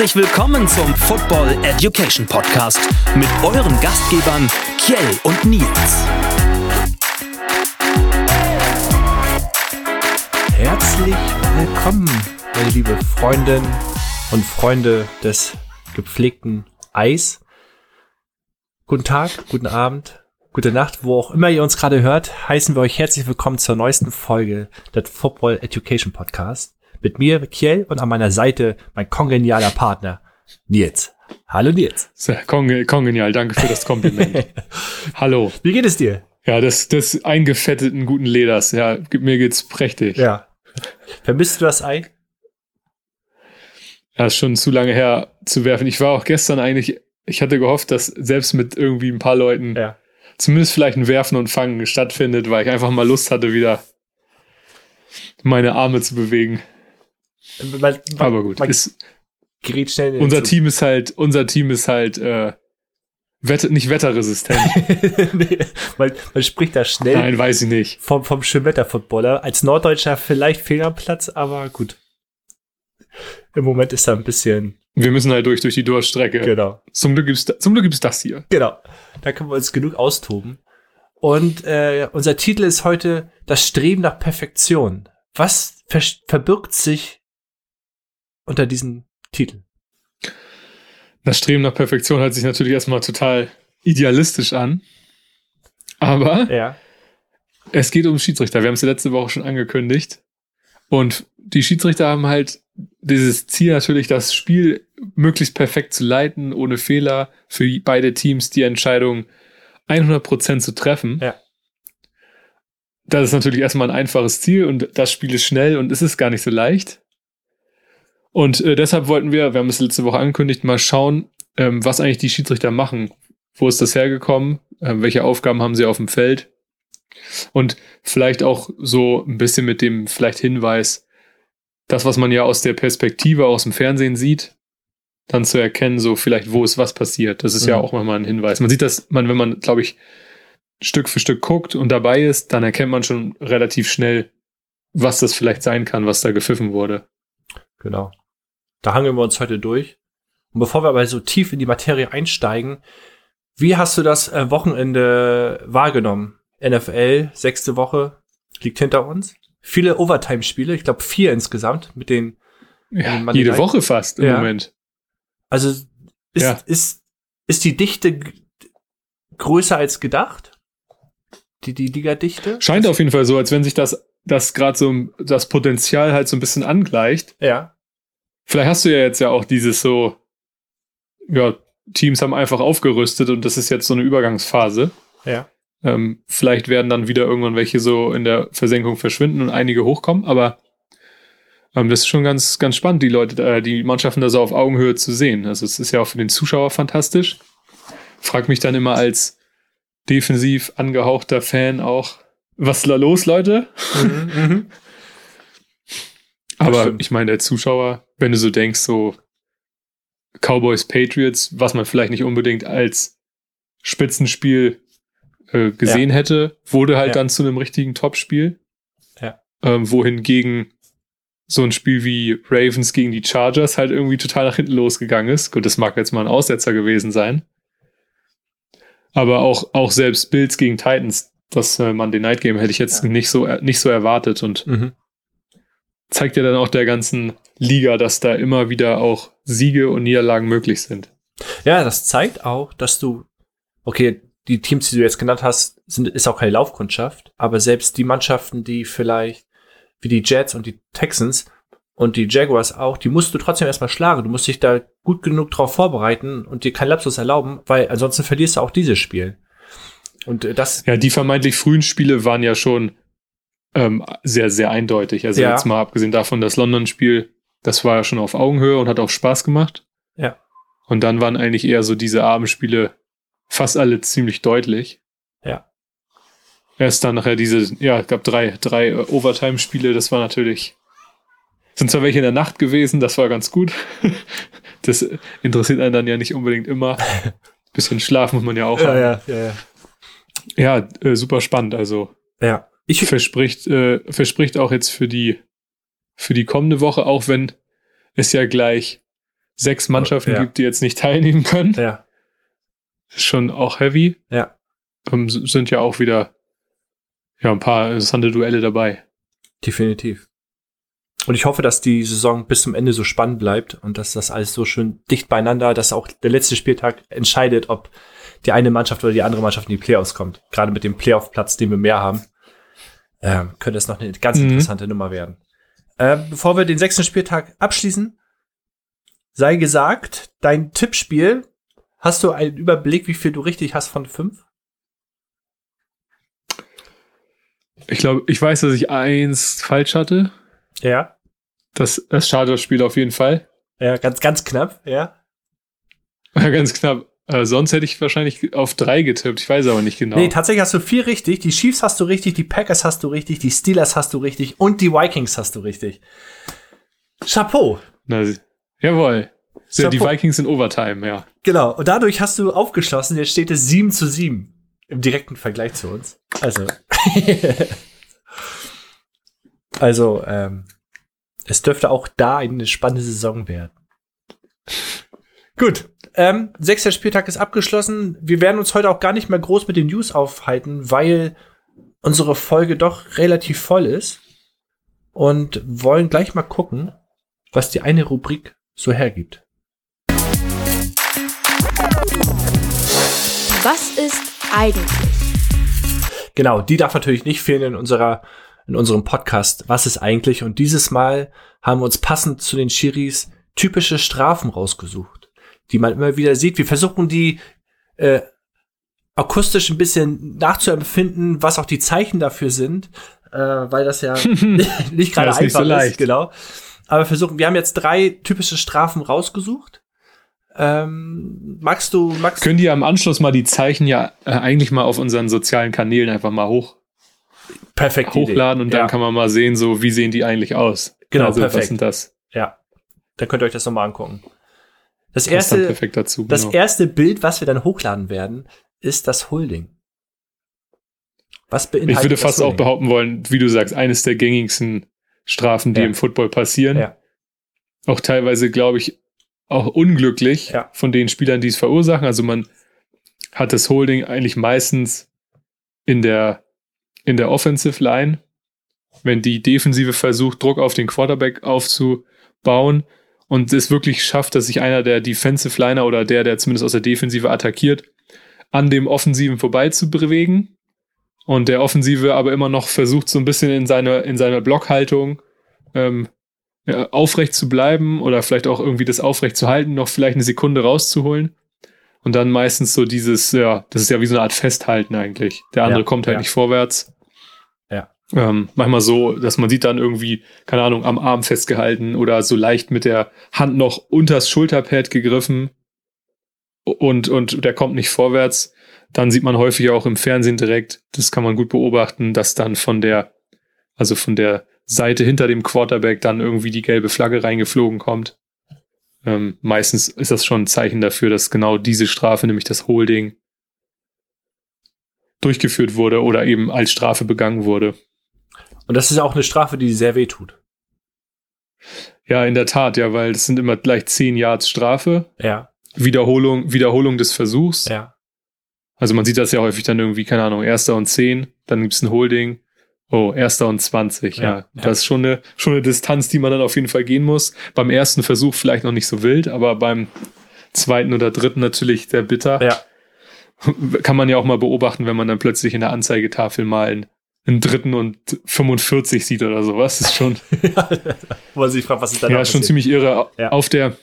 Herzlich willkommen zum Football Education Podcast mit euren Gastgebern Kjell und Nils. Herzlich willkommen, meine liebe Freundinnen und Freunde des gepflegten Eis. Guten Tag, guten Abend, gute Nacht, wo auch immer ihr uns gerade hört, heißen wir euch herzlich willkommen zur neuesten Folge des Football Education Podcast. Mit mir, Kiel, und an meiner Seite mein kongenialer Partner, Nils. Hallo Nils. Sehr konge kongenial, danke für das Kompliment. Hallo. Wie geht es dir? Ja, das, das eingefetteten guten Leders, ja, mir geht's prächtig. Ja. Vermisst du das Ei? Ja, ist schon zu lange her zu werfen. Ich war auch gestern eigentlich, ich hatte gehofft, dass selbst mit irgendwie ein paar Leuten Ja. zumindest vielleicht ein Werfen und Fangen stattfindet, weil ich einfach mal Lust hatte, wieder meine Arme zu bewegen. Man, man, Aber gut, ist, gerät schnell in den unser Zug. Team ist halt, unser Team ist halt äh, wette, nicht wetterresistent. nee, man, man spricht da schnell Nein, weiß ich nicht. vom, vom Schönwetter-Footballer. Als Norddeutscher vielleicht fehl am Platz, aber gut. Im Moment ist da ein bisschen, Wir müssen halt durch durch die Durststrecke. genau. Zum Glück gibt's, zum Glück gibt's das hier. Genau. Da können wir uns genug austoben. Und äh, unser Titel ist heute Das Streben nach Perfektion. Was ver verbirgt sich unter diesem Titel? Das Streben nach Perfektion hört sich natürlich erstmal total idealistisch an. Aber Ja. es geht um Schiedsrichter. Wir haben es ja letzte Woche schon angekündigt. Und die Schiedsrichter haben halt dieses Ziel natürlich, das Spiel möglichst perfekt zu leiten, ohne Fehler, für beide Teams die Entscheidung 100% zu treffen. Ja. Das ist natürlich erstmal ein einfaches Ziel und das Spiel ist schnell und es ist gar nicht so leicht. Und äh, deshalb wollten wir, wir haben es letzte Woche angekündigt, mal schauen, ähm, was eigentlich die Schiedsrichter machen. Wo ist das hergekommen? Ähm, welche Aufgaben haben sie auf dem Feld? Und vielleicht auch so ein bisschen mit dem vielleicht Hinweis, das, was man ja aus der Perspektive aus dem Fernsehen sieht, dann zu erkennen, so vielleicht, wo ist was passiert. Das ist ja Mhm. auch manchmal ein Hinweis. Man sieht das, man, wenn man, glaube ich, Stück für Stück guckt und dabei ist, dann erkennt man schon relativ schnell, was das vielleicht sein kann, was da gepfiffen wurde. Genau. Da hangeln wir uns heute durch. Und bevor wir aber so tief in die Materie einsteigen, wie hast du das äh, Wochenende wahrgenommen? NFL, sechste Woche, liegt hinter uns. Viele Overtime-Spiele, ich glaube vier insgesamt, mit den, Ja, Monday jede? Woche fast im Ja. Moment. also ist, Ja. ist, ist die Dichte größer als gedacht? Die, die Liga-Dichte? Scheint auf jeden Fall so, als wenn sich das, das gerade so das Potenzial halt so ein bisschen angleicht. Ja. Vielleicht hast du ja jetzt ja auch dieses so, ja, Teams haben einfach aufgerüstet und das ist jetzt so eine Übergangsphase. Ja. Ähm, vielleicht werden dann wieder irgendwann welche so in der Versenkung verschwinden und einige hochkommen, aber ähm, das ist schon ganz, ganz spannend, die Leute, äh, die Mannschaften da so auf Augenhöhe zu sehen. Also es ist ja auch für den Zuschauer fantastisch. Frag mich dann immer als defensiv angehauchter Fan auch, was ist da los, Leute? Mhm, mhm. Aber ich meine, der Zuschauer, wenn du so denkst, so Cowboys Patriots, was man vielleicht nicht unbedingt als Spitzenspiel äh, gesehen hätte, wurde halt Ja. dann zu einem richtigen Topspiel. Ja. Ähm, wohingegen so ein Spiel wie Ravens gegen die Chargers halt irgendwie total nach hinten losgegangen ist. Gut, das mag jetzt mal ein Aussetzer gewesen sein. Aber auch, auch selbst Bills gegen Titans, das äh, Monday Night Game hätte ich jetzt Ja. nicht so, nicht so erwartet und Mhm. zeigt ja dann auch der ganzen Liga, dass da immer wieder auch Siege und Niederlagen möglich sind. Ja, das zeigt auch, dass du, okay, die Teams, die du jetzt genannt hast, sind, ist auch keine Laufkundschaft, aber selbst die Mannschaften, die vielleicht, wie die Jets und die Texans und die Jaguars auch, die musst du trotzdem erstmal schlagen. Du musst dich da gut genug drauf vorbereiten und dir keinen Lapsus erlauben, weil ansonsten verlierst du auch dieses Spiel. Und äh, das, Ja, die vermeintlich frühen Spiele waren ja schon ähm, sehr, sehr eindeutig. Also Ja. jetzt mal abgesehen davon, das London-Spiel, das war ja schon auf Augenhöhe und hat auch Spaß gemacht. Ja. Und dann waren eigentlich eher so diese Abendspiele fast alle ziemlich deutlich. Ja. Erst dann nachher diese, ja, glaube drei, drei Overtime-Spiele, das war natürlich, sind zwar welche in der Nacht gewesen, das war ganz gut. Das interessiert einen dann ja nicht unbedingt immer. Bisschen Schlaf muss man ja auch haben. ja, ja, ja. Ja, äh, super spannend. Also Ja, ich, verspricht, äh, verspricht auch jetzt für die, für die kommende Woche, auch wenn es ja gleich sechs Mannschaften Ja. gibt, die jetzt nicht teilnehmen können. Ja. Ist schon auch heavy. Ja. Ähm, sind ja auch wieder ja, ein paar interessante Duelle dabei. Definitiv. Und ich hoffe, dass die Saison bis zum Ende so spannend bleibt und dass das alles so schön dicht beieinander, dass auch der letzte Spieltag entscheidet, ob die eine Mannschaft oder die andere Mannschaft in die Playoffs kommt. Gerade mit dem Playoff-Platz, den wir mehr haben, ähm, könnte es noch eine ganz Mhm. interessante Nummer werden. Ähm, bevor wir den sechsten Spieltag abschließen, sei gesagt, dein Tippspiel, hast du einen Überblick, wie viel du richtig hast von fünf? Ich glaube, ich weiß, dass ich eins falsch hatte. Ja. Das, das Chargers-Spiel auf jeden Fall. Ja, ganz, ganz knapp, ja. Ja, ganz knapp. Äh, sonst hätte ich wahrscheinlich auf drei getippt. Ich weiß aber nicht genau. Nee, tatsächlich hast du vier richtig. Die Chiefs hast du richtig, die Packers hast du richtig, die Steelers hast du richtig und die Vikings hast du richtig. Chapeau. Na, jawohl. So, die. Vikings in Overtime, ja. Genau. Und dadurch hast du aufgeschlossen, jetzt steht es 7 zu 7 im direkten Vergleich zu uns. Also. also, ähm, es dürfte auch da eine spannende Saison werden. Gut. Ähm, sechster Spieltag ist abgeschlossen. Wir werden uns heute auch gar nicht mehr groß mit den News aufhalten, weil unsere Folge doch relativ voll ist. Und wollen gleich mal gucken, was die eine Rubrik so hergibt. Was ist eigentlich? Genau, die darf natürlich nicht fehlen in unserer, in unserem Podcast. Was ist eigentlich? Und dieses Mal haben wir uns passend zu den Schiris typische Strafen rausgesucht, die man immer wieder sieht. Wir versuchen die äh, akustisch ein bisschen nachzuempfinden, was auch die Zeichen dafür sind, äh, weil das ja nicht gerade Ja, ist nicht einfach so ist, leicht. genau. Aber wir versuchen, wir haben jetzt drei typische Strafen rausgesucht. Ähm, magst du, magst Können die am Anschluss mal die Zeichen ja äh, eigentlich mal auf unseren sozialen Kanälen einfach mal hoch, perfekt hochladen und dann ja. kann man mal sehen, so wie sehen die eigentlich aus. Genau, also, perfekt. Was sind das? Ja, dann könnt ihr euch das nochmal angucken. Das erste, perfekt dazu. das genau. erste Bild, was wir dann hochladen werden, ist das Holding. Was beinhaltet Ich würde das fast auch Holding? behaupten wollen, wie du sagst, eines der gängigsten Strafen, die Ja. im Football passieren. Ja. Auch teilweise, glaube ich, auch unglücklich Ja. von den Spielern, die es verursachen. Also man hat das Holding eigentlich meistens in der, in der Offensive Line, wenn die Defensive versucht, Druck auf den Quarterback aufzubauen und es wirklich schafft, dass sich einer der Defensive Liner oder der, der zumindest aus der Defensive attackiert, an dem Offensiven vorbei zu bewegen und der Offensive aber immer noch versucht, so ein bisschen in seiner in seiner Blockhaltung ähm, aufrecht zu bleiben oder vielleicht auch irgendwie das aufrecht zu halten, noch vielleicht eine Sekunde rauszuholen. Und dann meistens so dieses, ja, das ist ja wie so eine Art Festhalten eigentlich. Der andere Ja, kommt halt ja. nicht vorwärts. Ähm, manchmal so, dass man sieht dann irgendwie, keine Ahnung, am Arm festgehalten oder so leicht mit der Hand noch unters Schulterpad gegriffen und, und der kommt nicht vorwärts. Dann sieht man häufig auch im Fernsehen direkt, das kann man gut beobachten, dass dann von der, also von der Seite hinter dem Quarterback dann irgendwie die gelbe Flagge reingeflogen kommt. Ähm, meistens ist das schon ein Zeichen dafür, dass genau diese Strafe, nämlich das Holding, durchgeführt wurde oder eben als Strafe begangen wurde. Und das ist auch eine Strafe, die sehr weh tut. Ja, in der Tat, ja, weil das sind immer gleich 10 Yards Strafe, Ja, Wiederholung, Wiederholung des Versuchs. ja. Also man sieht das ja häufig dann irgendwie, keine Ahnung, erster und 10, dann gibt's ein Holding. Oh, erster und 20, ja. Ja, ja. Das ist schon eine, schon eine Distanz, die man dann auf jeden Fall gehen muss. Beim ersten Versuch vielleicht noch nicht so wild, aber beim zweiten oder dritten natürlich sehr bitter. Ja, Kann man ja auch mal beobachten, wenn man dann plötzlich in der Anzeigetafel mal einen, einen dritten und 45 sieht oder sowas. Das ist schon, wo man sich fragt, was ist da ja, ist schon ziemlich irre. Ja. Auf der,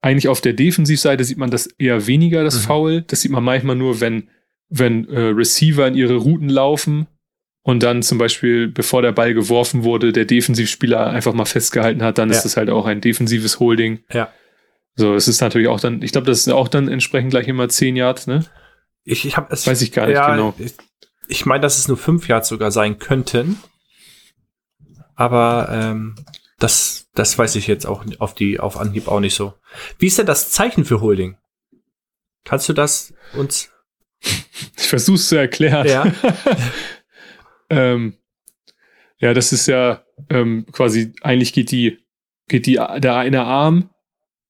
eigentlich auf der Defensivseite sieht man das eher weniger, das Mhm. Foul. Das sieht man manchmal nur, wenn, wenn äh, Receiver in ihre Routen laufen und dann zum Beispiel, bevor der Ball geworfen wurde, der Defensivspieler einfach mal festgehalten hat, dann Ja. ist das halt auch ein defensives Holding. Ja. So, es ist natürlich auch dann, ich glaube, das ist auch dann entsprechend gleich immer 10 Yards, ne? Ich, ich habe es. Weiß ich gar nicht ja, genau. Ich, ich meine, dass es nur fünf Yards sogar sein könnten. Aber ähm, das, das weiß ich jetzt auch auf die auf Anhieb auch nicht so. Wie ist denn das Zeichen für Holding? Kannst du das uns? Ich versuch's zu erklären. Ja. ähm, ja, das ist ja ähm, quasi, eigentlich geht die, geht die, der eine Arm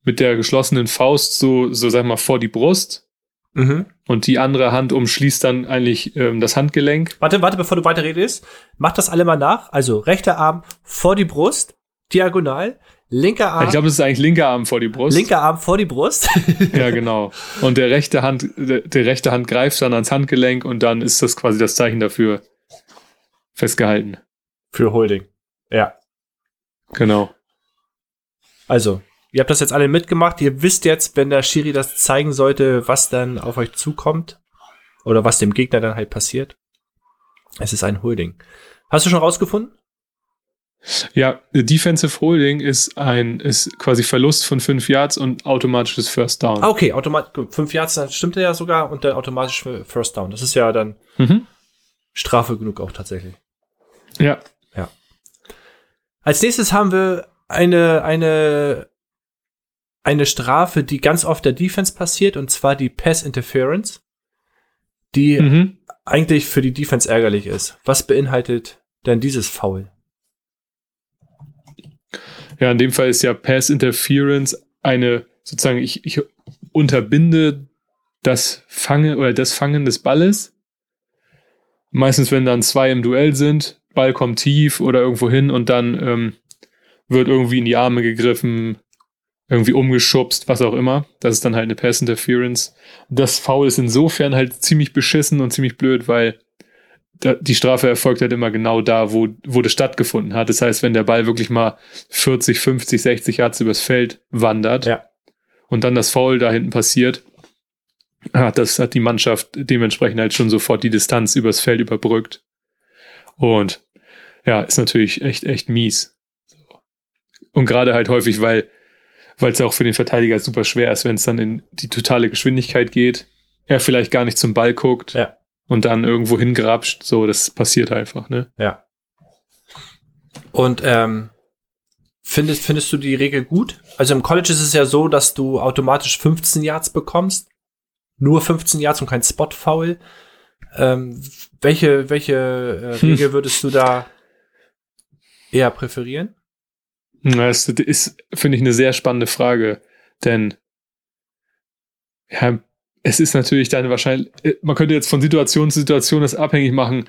mit der geschlossenen Faust so, so sag mal, vor die Brust Mhm. und die andere Hand umschließt dann eigentlich ähm, das Handgelenk. Warte, warte, bevor du weiterredest. Mach das alle mal nach. Also rechter Arm vor die Brust, diagonal. Linker Arm, Ich glaube, das ist eigentlich linker Arm vor die Brust. linker Arm vor die Brust. Ja, genau. Und der rechte Hand, der, der rechte Hand greift dann ans Handgelenk und dann ist das quasi das Zeichen dafür festgehalten. Für Holding. Ja. Genau. Also, ihr habt das jetzt alle mitgemacht. Ihr wisst jetzt, wenn der Schiri das zeigen sollte, was dann auf euch zukommt. Oder was dem Gegner dann halt passiert. Es ist ein Holding. Hast du schon rausgefunden? Ja, Defensive Holding ist ein, ist quasi Verlust von fünf Yards und automatisches First Down. Ah, okay, automatisch. Fünf Yards, dann stimmt er ja sogar und dann automatisch First Down. Das ist ja dann Mhm. Strafe genug auch tatsächlich. Ja. Als nächstes haben wir eine, eine, eine Strafe, die ganz oft der Defense passiert, und zwar die Pass Interference, die Mhm. eigentlich für die Defense ärgerlich ist. Was beinhaltet denn dieses Foul? Ja, in dem Fall ist ja Pass Interference eine, sozusagen, ich, ich unterbinde das Fangen oder das Fangen des Balles. Meistens, wenn dann zwei im Duell sind, Ball kommt tief oder irgendwo hin und dann ähm, wird irgendwie in die Arme gegriffen, irgendwie umgeschubst, was auch immer. Das ist dann halt eine Pass Interference. Das Foul ist insofern halt ziemlich beschissen und ziemlich blöd, weil die Strafe erfolgt halt immer genau da, wo, wo das stattgefunden hat. Das heißt, wenn der Ball wirklich mal 40, 50, 60 Yards übers Feld wandert Ja. und dann das Foul da hinten passiert, hat das hat die Mannschaft dementsprechend halt schon sofort die Distanz übers Feld überbrückt. Und ja, ist natürlich echt, echt mies. Und gerade halt häufig, weil weil es ja auch für den Verteidiger super schwer ist, wenn es dann in die totale Geschwindigkeit geht, er vielleicht gar nicht zum Ball guckt Ja. und dann irgendwo hingrapscht. So, das passiert einfach, ne? Ja. Und ähm, findest, findest du die Regel gut? Also im College ist es ja so, dass du automatisch 15 Yards bekommst. Nur 15 Yards und kein Spot-Foul. Ähm, welche welche äh, Hm. Regel würdest du da eher präferieren? Das ist, finde ich, eine sehr spannende Frage, denn ja, es ist natürlich dann wahrscheinlich, man könnte jetzt von Situation zu Situation das abhängig machen,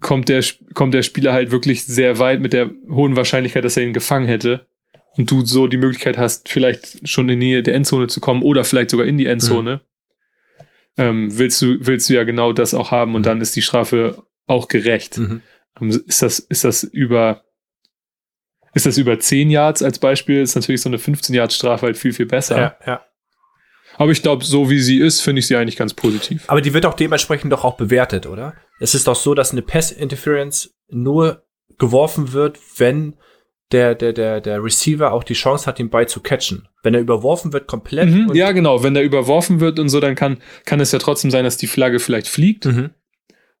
kommt der, kommt der Spieler halt wirklich sehr weit mit der hohen Wahrscheinlichkeit, dass er ihn gefangen hätte und du so die Möglichkeit hast, vielleicht schon in die Nähe der Endzone zu kommen oder vielleicht sogar in die Endzone, ähm, willst du, willst du ja genau das auch haben und dann ist die Strafe auch gerecht. Mhm. Ähm, Ist das, ist das über, ist das über 10 Yards als Beispiel, ist natürlich so eine 15 Yards Strafe halt viel, viel besser. Ja, ja. Aber ich glaube, so wie sie ist, finde ich sie eigentlich ganz positiv. Aber die wird auch dementsprechend doch auch bewertet, oder? Es ist doch so, dass eine Pass-Interference nur geworfen wird, wenn der, der, der, der Receiver auch die Chance hat, den Ball zu catchen. Wenn er überworfen wird komplett. Mhm, und- ja, genau. Wenn der überworfen wird und so, dann kann, kann es ja trotzdem sein, dass die Flagge vielleicht fliegt, Mhm.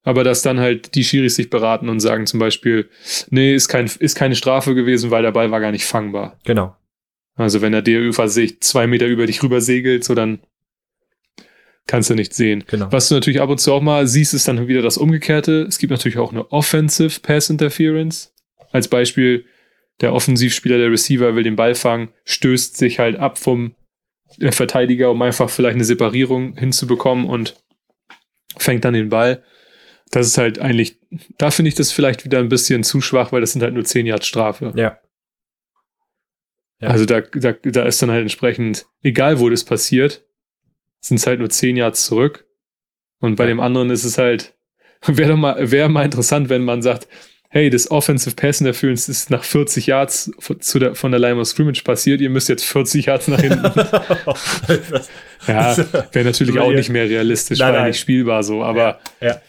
Aber dass dann halt die Schiris sich beraten und sagen zum Beispiel, nee, ist, kein, ist keine Strafe gewesen, weil der Ball war gar nicht fangbar. Genau. Also wenn er dir über sich zwei Meter über dich rüber segelt, so dann kannst du nicht sehen. Genau. Was du natürlich ab und zu auch mal siehst, ist dann wieder das Umgekehrte. Es gibt natürlich auch eine Offensive Pass Interference. Als Beispiel, der Offensivspieler, der Receiver will den Ball fangen, stößt sich halt ab vom Verteidiger, um einfach vielleicht eine Separierung hinzubekommen und fängt dann den Ball. Das ist halt eigentlich, da finde ich das vielleicht wieder ein bisschen zu schwach, weil das sind halt nur 10 Yards Strafe. Ja. Ja. Also da, da, da ist dann halt entsprechend, egal wo das passiert, sind es halt nur 10 Yards zurück. Und bei Ja. dem anderen ist es halt, wäre mal, wäre mal interessant, wenn man sagt, hey, das Offensive Pass Interference ist nach 40 Yards von, zu der, von der Line of Scrimmage passiert, ihr müsst jetzt 40 Yards nach hinten. ja, wäre natürlich auch nicht mehr realistisch, Nein, war nein. nicht spielbar so, aber ja.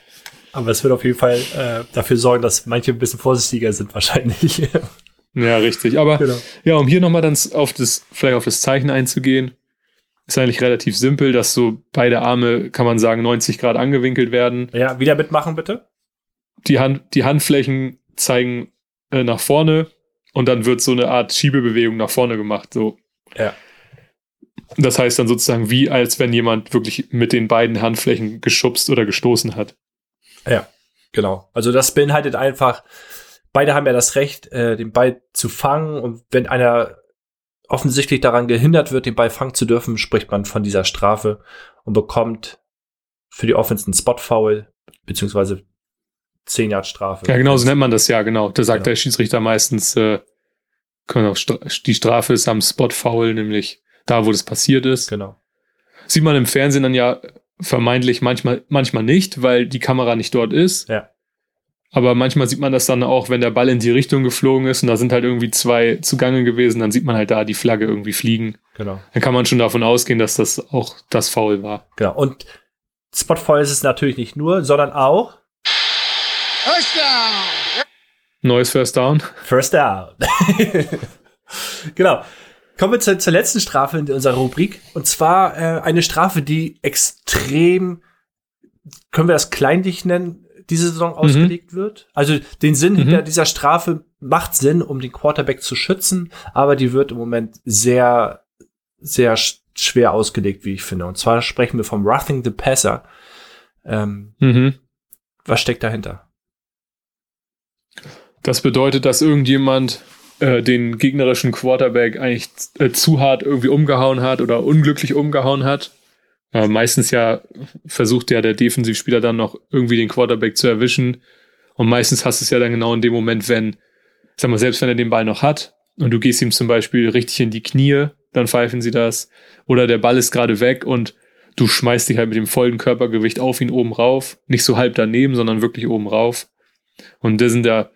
Aber es wird auf jeden Fall äh, dafür sorgen, dass manche ein bisschen vorsichtiger sind wahrscheinlich. ja, richtig. Aber genau. Ja, um hier nochmal dann auf das, vielleicht auf das Zeichen einzugehen, ist eigentlich relativ simpel, dass so beide Arme, kann man sagen, 90 Grad angewinkelt werden. Ja, wieder mitmachen bitte. Die, Hand, die Handflächen zeigen äh, nach vorne und dann wird so eine Art Schiebebewegung nach vorne gemacht. So. Ja. Das heißt dann sozusagen wie, als wenn jemand wirklich mit den beiden Handflächen geschubst oder gestoßen hat. Ja, genau. Also das beinhaltet einfach, beide haben ja das Recht, äh, den Ball zu fangen und wenn einer offensichtlich daran gehindert wird, den Ball fangen zu dürfen, spricht man von dieser Strafe und bekommt für die Offense einen Spot-Foul, beziehungsweise 10 Yard Strafe. Ja, genau, so nennt man das ja, genau. Da sagt Genau. der Schiedsrichter meistens, äh, genau, Stra die Strafe ist am Spot-Foul, nämlich da, wo das passiert ist. Genau. Sieht man im Fernsehen dann ja vermeintlich manchmal, manchmal nicht, weil die Kamera nicht dort ist. Ja. Aber manchmal sieht man das dann auch, wenn der Ball in die Richtung geflogen ist und da sind halt irgendwie zwei zugange gewesen, dann sieht man halt da die Flagge irgendwie fliegen. Genau. Dann kann man schon davon ausgehen, dass das auch das Foul war. Genau. Und Spot-Foul ist es natürlich nicht nur, sondern auch Neues First Down. First Down. genau. Kommen wir zur, zur letzten Strafe in unserer Rubrik. Und zwar äh, eine Strafe, die extrem, können wir das kleinlich nennen, diese Saison ausgelegt wird. Also den Sinn Mhm. hinter dieser Strafe macht Sinn, um den Quarterback zu schützen, aber die wird im Moment sehr, sehr sch schwer ausgelegt, wie ich finde. Und zwar sprechen wir vom Roughing the Passer. Ähm, Mhm. was steckt dahinter? Das bedeutet, dass irgendjemand äh, den gegnerischen Quarterback eigentlich äh, zu hart irgendwie umgehauen hat oder unglücklich umgehauen hat. Äh, meistens ja versucht ja der Defensivspieler dann noch irgendwie den Quarterback zu erwischen. Und meistens hast du es ja dann genau in dem Moment, wenn, sag mal, selbst wenn er den Ball noch hat und du gehst ihm zum Beispiel richtig in die Knie, dann pfeifen sie das. Oder der Ball ist gerade weg und du schmeißt dich halt mit dem vollen Körpergewicht auf ihn oben rauf. Nicht so halb daneben, sondern wirklich oben rauf. Und das sind da,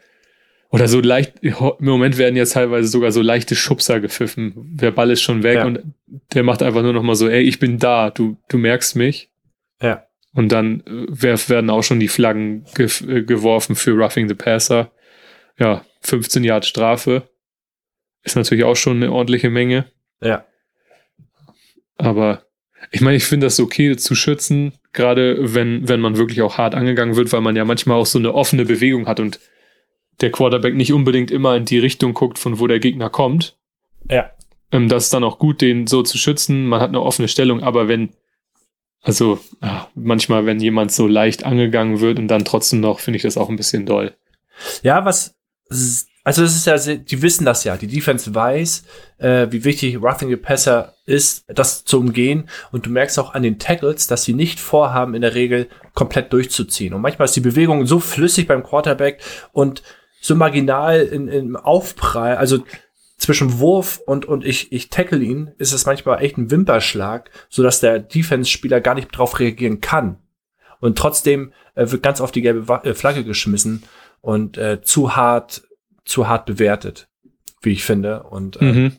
oder so leicht, im Moment werden jetzt teilweise sogar so leichte Schubser gepfiffen. Der Ball ist schon weg Ja. und der macht einfach nur noch mal so, ey, ich bin da, du, du merkst mich. Ja. Und dann äh, werf, werden auch schon die Flaggen ge äh, geworfen für Roughing the Passer. Ja, 15 Yard Strafe. Ist natürlich auch schon eine ordentliche Menge. Ja. Aber ich meine, ich finde das okay zu schützen, gerade wenn, wenn man wirklich auch hart angegangen wird, weil man ja manchmal auch so eine offene Bewegung hat und der Quarterback nicht unbedingt immer in die Richtung guckt, von wo der Gegner kommt. Ja. Ähm, das ist dann auch gut, den so zu schützen. Man hat eine offene Stellung, aber wenn, also ja, manchmal, wenn jemand so leicht angegangen wird und dann trotzdem noch, finde ich das auch ein bisschen doll. Ja, was, also es ist ja, die wissen das ja, die Defense weiß, äh, wie wichtig Roughing the Passer ist, das zu umgehen. Und du merkst auch an den Tackles, dass sie nicht vorhaben, in der Regel komplett durchzuziehen. Und manchmal ist die Bewegung so flüssig beim Quarterback und so marginal in, im Aufprall, also zwischen Wurf und, und ich, ich tackle ihn, ist es manchmal echt ein Wimperschlag, sodass der Defense-Spieler gar nicht drauf reagieren kann. Und trotzdem äh, wird ganz oft die gelbe äh, Flagge geschmissen und äh, zu hart, zu hart bewertet, wie ich finde. Und äh, Mhm.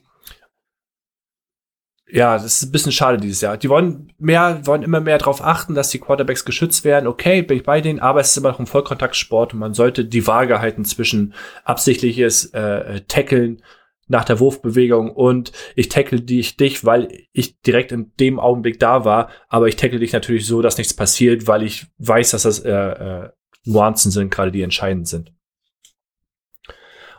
Ja, das ist ein bisschen schade dieses Jahr. Die wollen mehr, wollen immer mehr darauf achten, dass die Quarterbacks geschützt werden. Okay, bin ich bei denen, aber es ist immer noch ein Vollkontaktsport und man sollte die Waage halten zwischen absichtliches äh, äh, Tackeln nach der Wurfbewegung und ich tackle dich, dich, weil ich direkt in dem Augenblick da war, aber ich tackle dich natürlich so, dass nichts passiert, weil ich weiß, dass das äh, äh, Nuancen sind, gerade die entscheidend sind.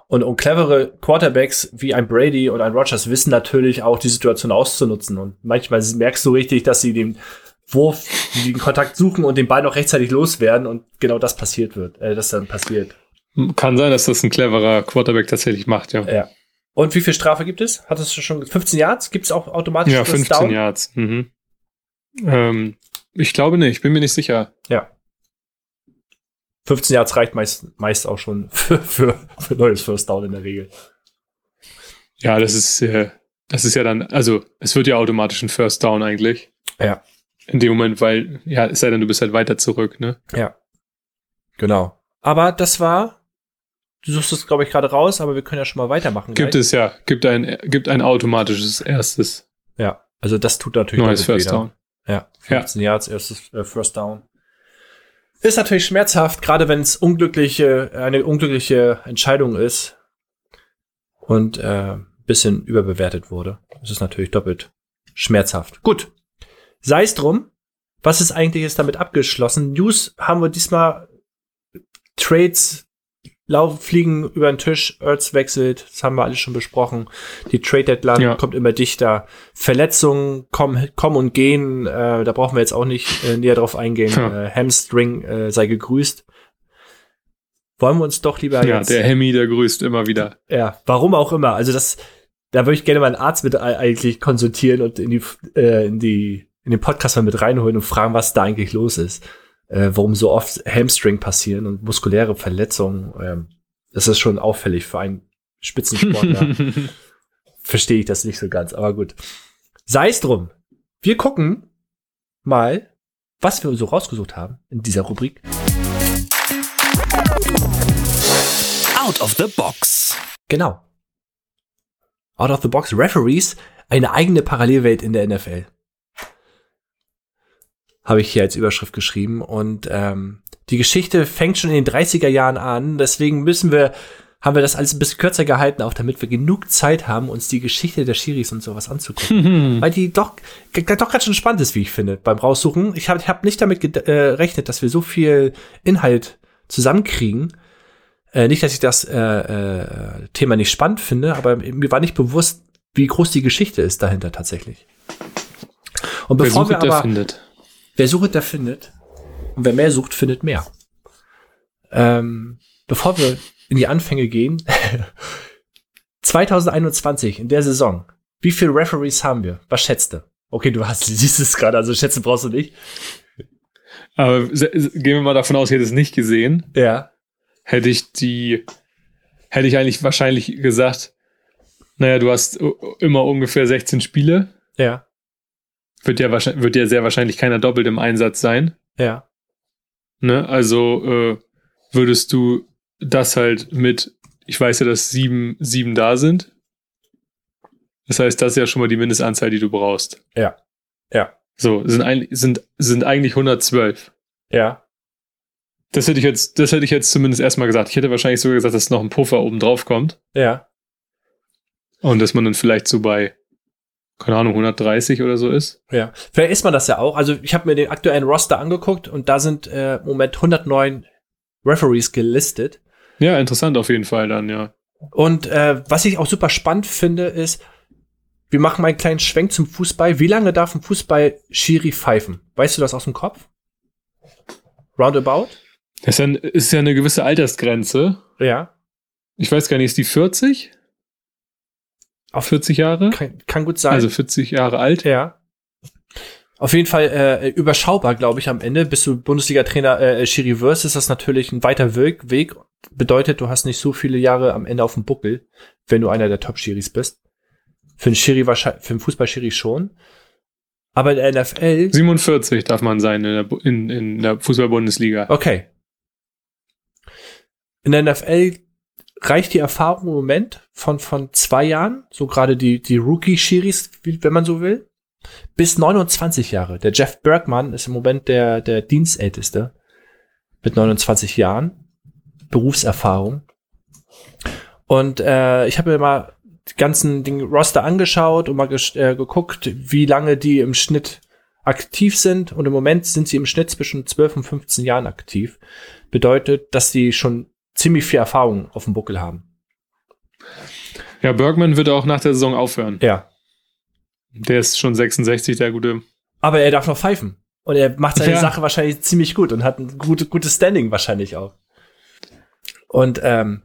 Und, und clevere Quarterbacks wie ein Brady und ein Rogers wissen natürlich auch, die Situation auszunutzen. Und manchmal merkst du richtig, dass sie den Wurf, den Kontakt suchen und den Ball noch rechtzeitig loswerden und genau das passiert wird, äh, das dann passiert. Kann sein, dass das ein cleverer Quarterback tatsächlich macht, ja. Ja. Und wie viel Strafe gibt es? Hattest du schon 15 Yards? Gibt es auch automatisch Ja, das 15 Down? Yards. Mhm. Ähm, ich glaube nicht, bin mir nicht sicher. Ja. 15 Yards reicht meist, meist auch schon für, für, für neues First Down in der Regel. Ja, das ist, äh, das ist ja dann, also es wird ja automatisch ein First Down eigentlich. Ja. In dem Moment, weil, ja, es sei denn, du bist halt weiter zurück, ne? Ja. Genau. Aber das war, du suchst es, glaube ich, gerade raus, aber wir können ja schon mal weitermachen. Gibt gleich. es ja, gibt ein, gibt ein automatisches erstes Ja. Also das tut natürlich neues First ne? Down. Ja, 15 Yards, erstes äh, First Down. Ist natürlich schmerzhaft, gerade wenn es unglückliche, eine unglückliche Entscheidung ist und äh, bisschen überbewertet wurde. Das ist natürlich doppelt schmerzhaft. Gut. Sei es drum. Was ist eigentlich jetzt damit abgeschlossen? News haben wir diesmal Trades laufen, fliegen über den Tisch, Ertz wechselt, das haben wir alles schon besprochen. Die Trade Deadline Ja. kommt immer dichter. Verletzungen kommen, kommen und gehen, äh, da brauchen wir jetzt auch nicht äh, näher drauf eingehen. Ja. Äh, Hamstring äh, sei gegrüßt. Wollen wir uns doch lieber Ja, jetzt, der Hemi, der grüßt immer wieder. ja, warum auch immer. Also das, da würde ich gerne mal einen Arzt mit eigentlich konsultieren und in die, äh, in die, in den Podcast mal mit reinholen und fragen, was da eigentlich los ist. Äh, warum so oft Hamstring passieren und muskuläre Verletzungen. Ähm, das ist schon auffällig für einen Spitzensportler. Verstehe ich das nicht so ganz, aber gut. Sei es drum. Wir gucken mal, was wir so rausgesucht haben in dieser Rubrik. Out of the Box. Genau. Out of the Box Referees, eine eigene Parallelwelt in der NFL. Habe ich hier als Überschrift geschrieben. Und ähm, die Geschichte fängt schon in den 30er Jahren an. Deswegen müssen wir, haben wir das alles ein bisschen kürzer gehalten, auch damit wir genug Zeit haben, uns die Geschichte der Schiris und sowas anzugucken. Weil die doch, doch ganz schön spannend ist, wie ich finde, beim Raussuchen. Ich habe hab nicht damit gerechnet, äh, dass wir so viel Inhalt zusammenkriegen. Äh, nicht, dass ich das äh, äh, Thema nicht spannend finde, aber mir war nicht bewusst, wie groß die Geschichte ist dahinter tatsächlich. Und bevor wer wir aber, findet. Wer sucht, der findet. Und wer mehr sucht, findet mehr. Ähm, bevor wir in die Anfänge gehen, 2021, in der Saison, wie viele Referees haben wir? Was schätzt du? Okay, du hast, siehst es gerade, also schätzen brauchst du nicht. Aber gehen wir mal davon aus, ich hätte es nicht gesehen. Ja. Hätte ich die, hätte ich eigentlich wahrscheinlich gesagt, naja, du hast immer ungefähr 16 Spiele. Ja. Wird ja, wahrscheinlich, wird ja sehr wahrscheinlich keiner doppelt im Einsatz sein. Ja. Ne? Also äh, würdest du das halt mit, ich weiß ja, dass sieben, sieben da sind. Das heißt, das ist ja schon mal die Mindestanzahl, die du brauchst. Ja. Ja. So, sind, ein, sind, sind eigentlich 112. Ja. Das hätte ich jetzt, das hätte ich jetzt zumindest erstmal gesagt. Ich hätte wahrscheinlich sogar gesagt, dass noch ein Puffer oben drauf kommt. Ja. Und dass man dann vielleicht so bei, keine Ahnung, 130 oder so ist. Ja. Vielleicht ist man das ja auch. Also ich habe mir den aktuellen Roster angeguckt und da sind äh, im Moment 109 Referees gelistet. Ja, interessant auf jeden Fall dann, ja. Und äh, was ich auch super spannend finde, ist, wir machen mal einen kleinen Schwenk zum Fußball. Wie lange darf ein Fußball Schiri pfeifen? Weißt du das aus dem Kopf? Roundabout? Das ist ja, ist ja eine gewisse Altersgrenze. Ja. Ich weiß gar nicht, ist die 40? Auf 40 Jahre? Kann, kann gut sein. Also 40 Jahre alt. Ja. Auf jeden Fall äh, überschaubar, glaube ich, am Ende. Bist du Bundesliga-Trainer äh, Schiri wirst, ist das natürlich ein weiter Weg, Weg. Bedeutet, du hast nicht so viele Jahre am Ende auf dem Buckel, wenn du einer der Top-Schiris bist. Für einen Schiri wahrscheinlich, für einen Fußball-Schiri schon. Aber in der NFL. 47 darf man sein in der, in, in der Fußball-Bundesliga. Okay. In der NFL reicht die Erfahrung im Moment von, von zwei Jahren, so gerade die, die Rookie-Schiris, wenn man so will, bis 29 Jahre. Der Jeff Bergmann ist im Moment der, der Dienstälteste mit 29 Jahren Berufserfahrung. Und äh, ich habe mir mal die ganzen den Roster angeschaut und mal äh, geguckt, wie lange die im Schnitt aktiv sind. Und im Moment sind sie im Schnitt zwischen 12 und 15 Jahren aktiv. Bedeutet, dass sie schon ziemlich viel Erfahrung auf dem Buckel haben. Ja, Bergman wird auch nach der Saison aufhören. Ja. Der ist schon 66, der gute. Aber er darf noch pfeifen. Und er macht seine Ja. Sache wahrscheinlich ziemlich gut und hat ein gute, gutes Standing wahrscheinlich auch. Und ähm,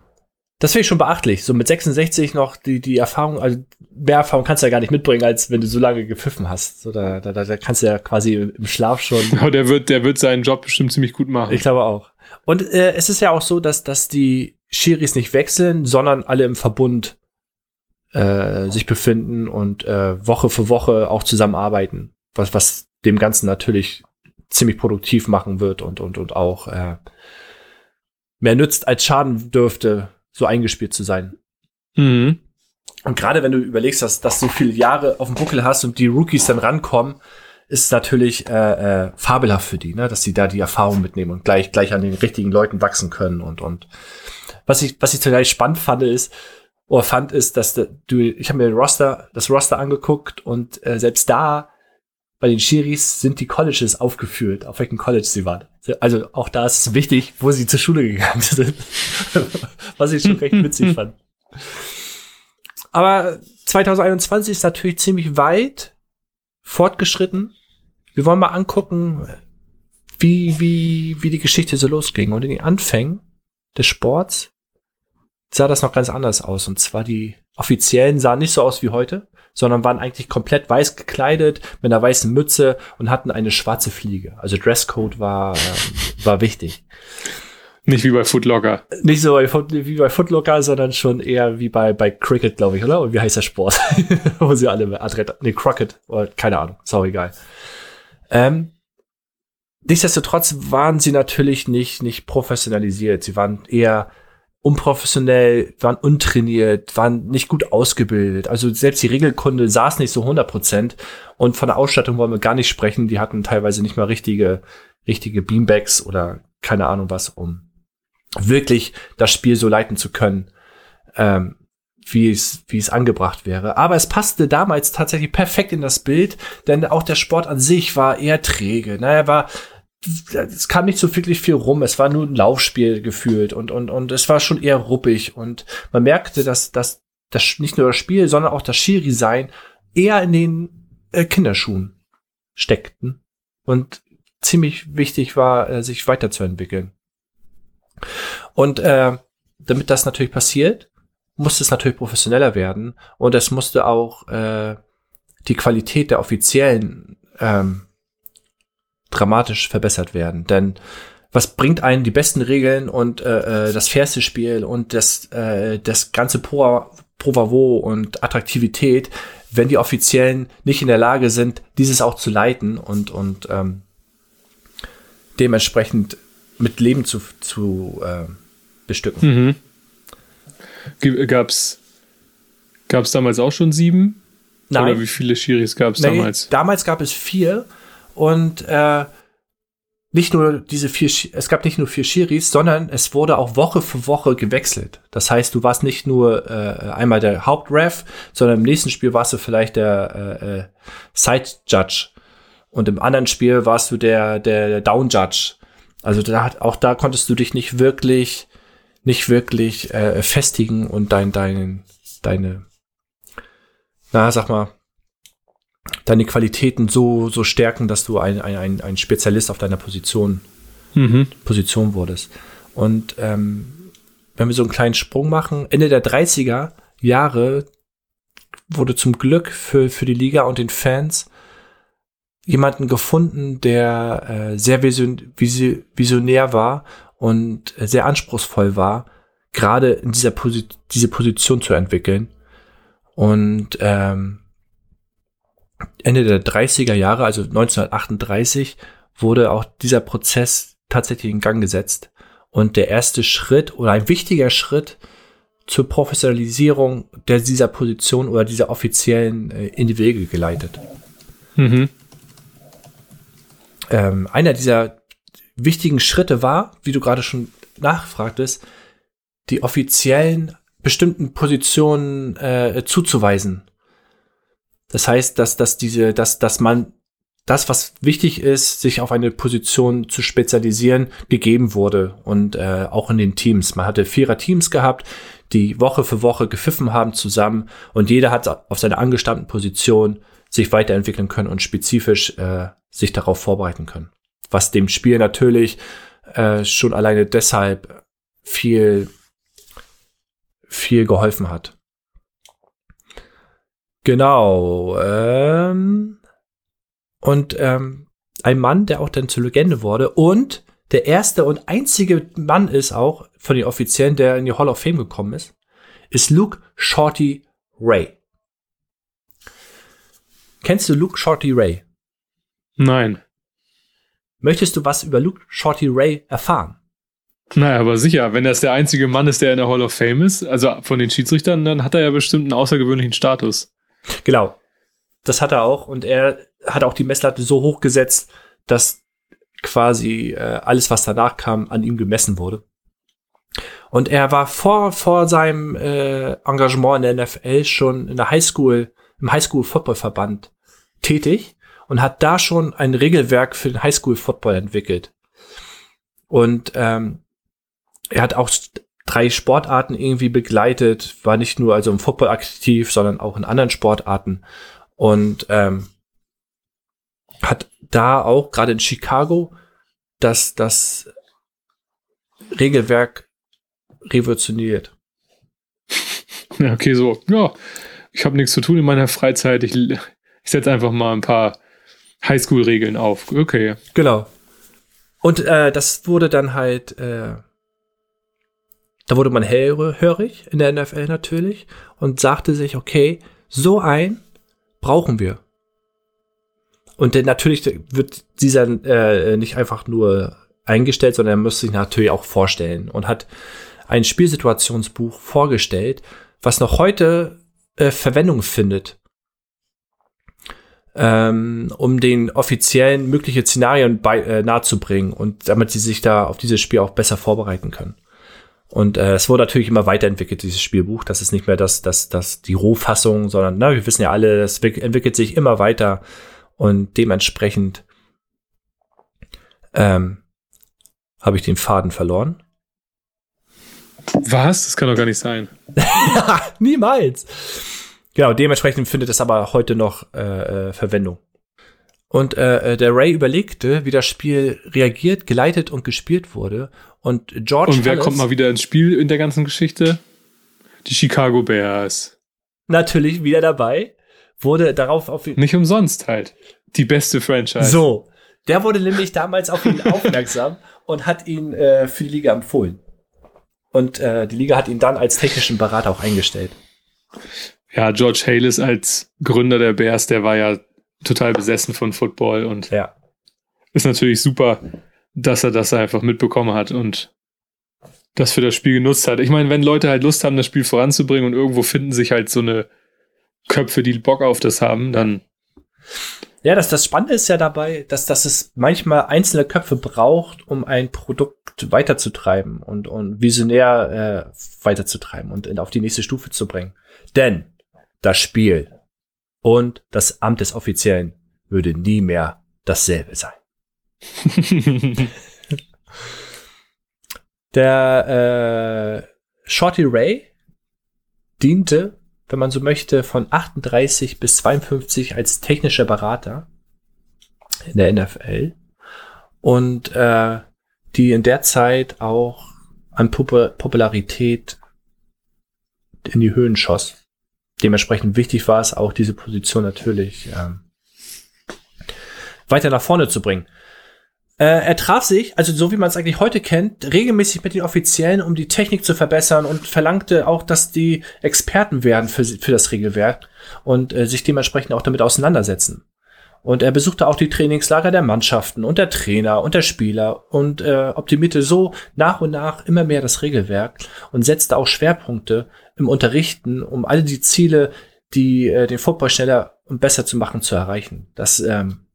das finde ich schon beachtlich. So mit 66 noch die, die Erfahrung, also mehr Erfahrung kannst du ja gar nicht mitbringen, als wenn du so lange gepfiffen hast. So, da, da, da kannst du ja quasi im Schlaf schon. Aber der wird, der wird seinen Job bestimmt ziemlich gut machen. Ich glaube auch. Und äh, es ist ja auch so, dass, dass die Schiris nicht wechseln, sondern alle im Verbund äh, sich befinden und äh, Woche für Woche auch zusammenarbeiten. Was, was dem Ganzen natürlich ziemlich produktiv machen wird und, und, und auch äh, mehr nützt als schaden dürfte, so eingespielt zu sein. Mhm. Und gerade wenn du überlegst, dass, dass du viele Jahre auf dem Buckel hast und die Rookies dann rankommen, ist natürlich äh, äh, fabelhaft für die, ne? dass sie da die Erfahrung mitnehmen und gleich gleich an den richtigen Leuten wachsen können und und was ich was ich total spannend fand ist oder fand ist, dass du ich habe mir den Roster das Roster angeguckt und äh, selbst da bei den Schiris sind die Colleges aufgeführt, auf welchem College sie waren. Also auch da ist es wichtig, wo sie zur Schule gegangen sind, was ich schon recht witzig fand. Aber 2021 ist natürlich ziemlich weit fortgeschritten. Wir wollen mal angucken, wie, wie, wie die Geschichte so losging. Und in den Anfängen des Sports sah das noch ganz anders aus. Und zwar die Offiziellen sahen nicht so aus wie heute, sondern waren eigentlich komplett weiß gekleidet mit einer weißen Mütze und hatten eine schwarze Fliege. Also Dresscode war, ähm, war wichtig. Nicht wie bei Footlocker. Nicht so wie bei Footlocker, sondern schon eher wie bei, bei Cricket, glaube ich, oder? Und wie heißt der Sport? Wo sie alle Adrett, nee, Crockett, oder keine Ahnung, ist auch egal. Ähm, nichtsdestotrotz waren sie natürlich nicht, nicht professionalisiert. Sie waren eher unprofessionell, waren untrainiert, waren nicht gut ausgebildet. Also selbst die Regelkunde saß nicht so 100 Prozent. Und von der Ausstattung wollen wir gar nicht sprechen. Die hatten teilweise nicht mal richtige, richtige Beanbags oder keine Ahnung was, um wirklich das Spiel so leiten zu können, ähm, wie es, wie es angebracht wäre. Aber es passte damals tatsächlich perfekt in das Bild, denn auch der Sport an sich war eher träge. Na, er war, es kam nicht so wirklich viel rum. Es war nur ein Laufspiel gefühlt und, und, und es war schon eher ruppig und man merkte, dass, dass das nicht nur das Spiel, sondern auch das Schiri-Sein eher in den äh, Kinderschuhen steckten und ziemlich wichtig war, äh, sich weiterzuentwickeln. Und äh, damit das natürlich passiert, musste es natürlich professioneller werden und es musste auch äh, die Qualität der Offiziellen ähm, dramatisch verbessert werden. Denn was bringt einen die besten Regeln und äh, äh das fairste Spiel und das, äh, das ganze Pro Provavo und Attraktivität, wenn die Offiziellen nicht in der Lage sind, dieses auch zu leiten und, und ähm, dementsprechend mit Leben zu, zu äh, bestücken. Mhm. Gab's, gab's damals auch schon sieben? Nein. Oder wie viele Schiris gab es Nee, damals? Damals gab es vier und äh, nicht nur diese vier, es gab nicht nur vier Schiris, sondern es wurde auch Woche für Woche gewechselt. Das heißt, du warst nicht nur äh, einmal der Hauptref, sondern im nächsten Spiel warst du vielleicht der äh, äh, Side Judge und im anderen Spiel warst du der der, der Down Judge. Also da hat, auch da konntest du dich nicht wirklich nicht wirklich äh, festigen und dein dein deine na sag mal deine Qualitäten so, so stärken, dass du ein, ein, ein, Spezialist auf deiner Position, Mhm. Position wurdest. Und ähm, wenn wir so einen kleinen Sprung machen, Ende der 30er Jahre wurde zum Glück für, für die Liga und den Fans jemanden gefunden, der äh, sehr vision, visi- visionär war und sehr anspruchsvoll war, gerade in dieser Posi diese Position zu entwickeln. Und ähm, Ende der 30er Jahre, also 1938, wurde auch dieser Prozess tatsächlich in Gang gesetzt. Und der erste Schritt oder ein wichtiger Schritt zur Professionalisierung der, dieser Position oder dieser offiziellen äh, in die Wege geleitet. Mhm. Ähm, einer dieser wichtigen Schritte war, wie du gerade schon nachfragtest, die offiziellen bestimmten Positionen äh, zuzuweisen. Das heißt, dass, dass diese, dass, dass man das, was wichtig ist, sich auf eine Position zu spezialisieren, gegeben wurde und äh, auch in den Teams. Man hatte vierer Teams gehabt, die Woche für Woche gepfiffen haben zusammen und jeder hat auf seiner angestammten Position sich weiterentwickeln können und spezifisch äh, sich darauf vorbereiten können. Was dem Spiel natürlich äh, schon alleine deshalb viel, viel geholfen hat. Genau. Ähm, und ähm, ein Mann, der auch dann zur Legende wurde und der erste und einzige Mann ist auch von den Offiziellen, der in die Hall of Fame gekommen ist, ist Luke Shorty Ray. Kennst du Luke Shorty Ray? Nein. Möchtest du was über Luke Shorty Ray erfahren? Naja, aber sicher, wenn das der einzige Mann ist, der in der Hall of Fame ist, also von den Schiedsrichtern, dann hat er ja bestimmt einen außergewöhnlichen Status. Genau. Das hat er auch und er hat auch die Messlatte so hoch gesetzt, dass quasi äh, alles, was danach kam, an ihm gemessen wurde. Und er war vor, vor seinem äh, Engagement in der NFL schon in der Highschool, im Highschool-Football-Verband tätig und hat da schon ein Regelwerk für den Highschool-Football entwickelt. Und ähm, er hat auch drei Sportarten irgendwie begleitet, war nicht nur also im Football aktiv, sondern auch in anderen Sportarten und ähm, hat da auch gerade in Chicago das das Regelwerk revolutioniert. Ja, okay, so, ja, ich habe nichts zu tun in meiner Freizeit. Ich, ich setze einfach mal ein paar Highschool-Regeln auf. Okay. Genau. Und äh, das wurde dann halt, äh, da wurde man hellhörig in der NFL natürlich und sagte sich, okay, so ein brauchen wir. Und denn natürlich wird dieser äh, nicht einfach nur eingestellt, sondern er muss sich natürlich auch vorstellen und hat ein Spielsituationsbuch vorgestellt, was noch heute äh, Verwendung findet, ähm, um den offiziellen mögliche Szenarien bei, äh, nahezubringen und damit sie sich da auf dieses Spiel auch besser vorbereiten können. Und äh, es wurde natürlich immer weiterentwickelt, dieses Spielbuch. Das ist nicht mehr das, das, das, die Rohfassung, sondern, na, wir wissen ja alle, es entwickelt sich immer weiter und dementsprechend ähm, habe ich den Faden verloren. Was? Das kann doch gar nicht sein. Niemals. Genau, dementsprechend findet es aber heute noch äh, äh, Verwendung. Und äh, äh, der Ray überlegte, wie das Spiel reagiert, geleitet und gespielt wurde. Und George. Und wer Hallis, kommt mal wieder ins Spiel in der ganzen Geschichte? Die Chicago Bears. Natürlich wieder dabei. Wurde darauf auf Nicht umsonst halt. Die beste Franchise. So. Der wurde nämlich damals auf ihn aufmerksam und hat ihn äh, für die Liga empfohlen. Und äh, die Liga hat ihn dann als technischen Berater auch eingestellt. Ja, George Halis als Gründer der Bears, der war ja total besessen von Football und ja. ist natürlich super, dass er das einfach mitbekommen hat und das für das Spiel genutzt hat. Ich meine, wenn Leute halt Lust haben, das Spiel voranzubringen und irgendwo finden sich halt so eine Köpfe, die Bock auf das haben, dann ja, das, das Spannende ist ja dabei, dass, dass es manchmal einzelne Köpfe braucht, um ein Produkt weiterzutreiben und, und visionär äh, weiterzutreiben und auf die nächste Stufe zu bringen. Denn das Spiel und das Amt des Offiziellen würde nie mehr dasselbe sein. Der äh, Shorty Ray diente wenn man so möchte, von 38 bis 52 als technischer Berater in der NFL und äh, die in der Zeit auch an Pop Popularität in die Höhen schoss. Dementsprechend wichtig war es auch, diese Position natürlich ähm, weiter nach vorne zu bringen. Äh, er traf sich, also so wie man es eigentlich heute kennt, regelmäßig mit den Offiziellen, um die Technik zu verbessern und verlangte auch, dass die Experten werden für, für das Regelwerk und äh, sich dementsprechend auch damit auseinandersetzen. Und er besuchte auch die Trainingslager der Mannschaften und der Trainer und der Spieler und äh, optimierte so nach und nach immer mehr das Regelwerk und setzte auch Schwerpunkte im Unterrichten, um alle die Ziele, die äh, den Football schneller und besser zu machen, zu erreichen. Das ähm,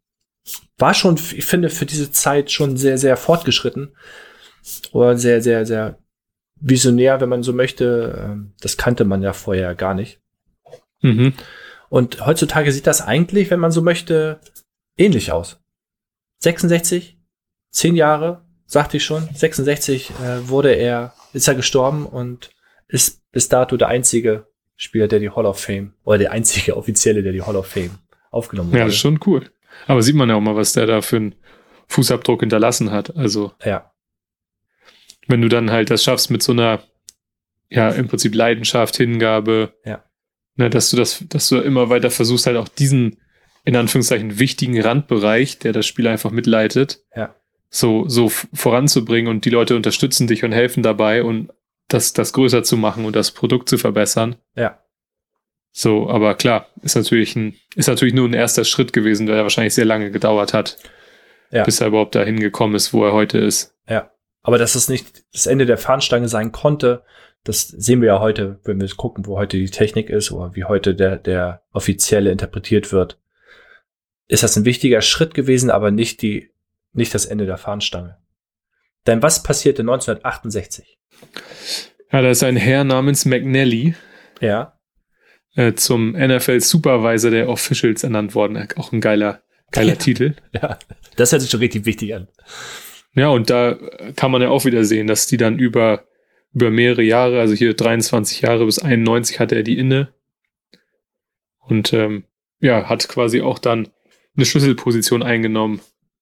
war schon, ich finde, für diese Zeit schon sehr, sehr fortgeschritten. Oder sehr, sehr, sehr visionär, wenn man so möchte. Ähm, das kannte man ja vorher gar nicht. Mhm. Und heutzutage sieht das eigentlich, wenn man so möchte, ähnlich aus. 66, 10 Jahre, sagte ich schon, 66 äh, wurde er, ist er gestorben und ist bis dato der einzige Spieler, der die Hall of Fame, oder der einzige Offizielle, der die Hall of Fame aufgenommen hat. Ja, das ist schon cool. Aber sieht man ja auch mal, was der da für einen Fußabdruck hinterlassen hat. Also. Ja. Wenn du dann halt das schaffst mit so einer, ja, im Prinzip Leidenschaft, Hingabe. Ja. Ne, dass du das, dass du immer weiter versuchst, halt auch diesen, in Anführungszeichen, wichtigen Randbereich, der das Spiel einfach mitleitet, ja. so, so voranzubringen und die Leute unterstützen dich und helfen dabei und das, das größer zu machen und das Produkt zu verbessern. Ja. So, aber klar, ist natürlich ein, ist natürlich nur ein erster Schritt gewesen, der wahrscheinlich sehr lange gedauert hat, ja. bis er überhaupt dahin gekommen ist, wo er heute ist. Ja. Aber dass es nicht das Ende der Fahnenstange sein konnte, das sehen wir ja heute, wenn wir gucken, wo heute die Technik ist oder wie heute der, der offizielle interpretiert wird. Ist das ein wichtiger Schritt gewesen, aber nicht die, nicht das Ende der Fahnenstange. Denn was passierte 1968? Ja, da ist ein Herr namens McNally. Ja. Äh, zum NFL Supervisor der Officials ernannt worden. Auch ein geiler, geiler ja. Titel. Ja, das hört sich schon richtig wichtig an. Ja, und da kann man ja auch wieder sehen, dass die dann über, über mehrere Jahre, also hier 23 Jahre bis 91 hatte er die inne. Und ähm, ja, hat quasi auch dann eine Schlüsselposition eingenommen,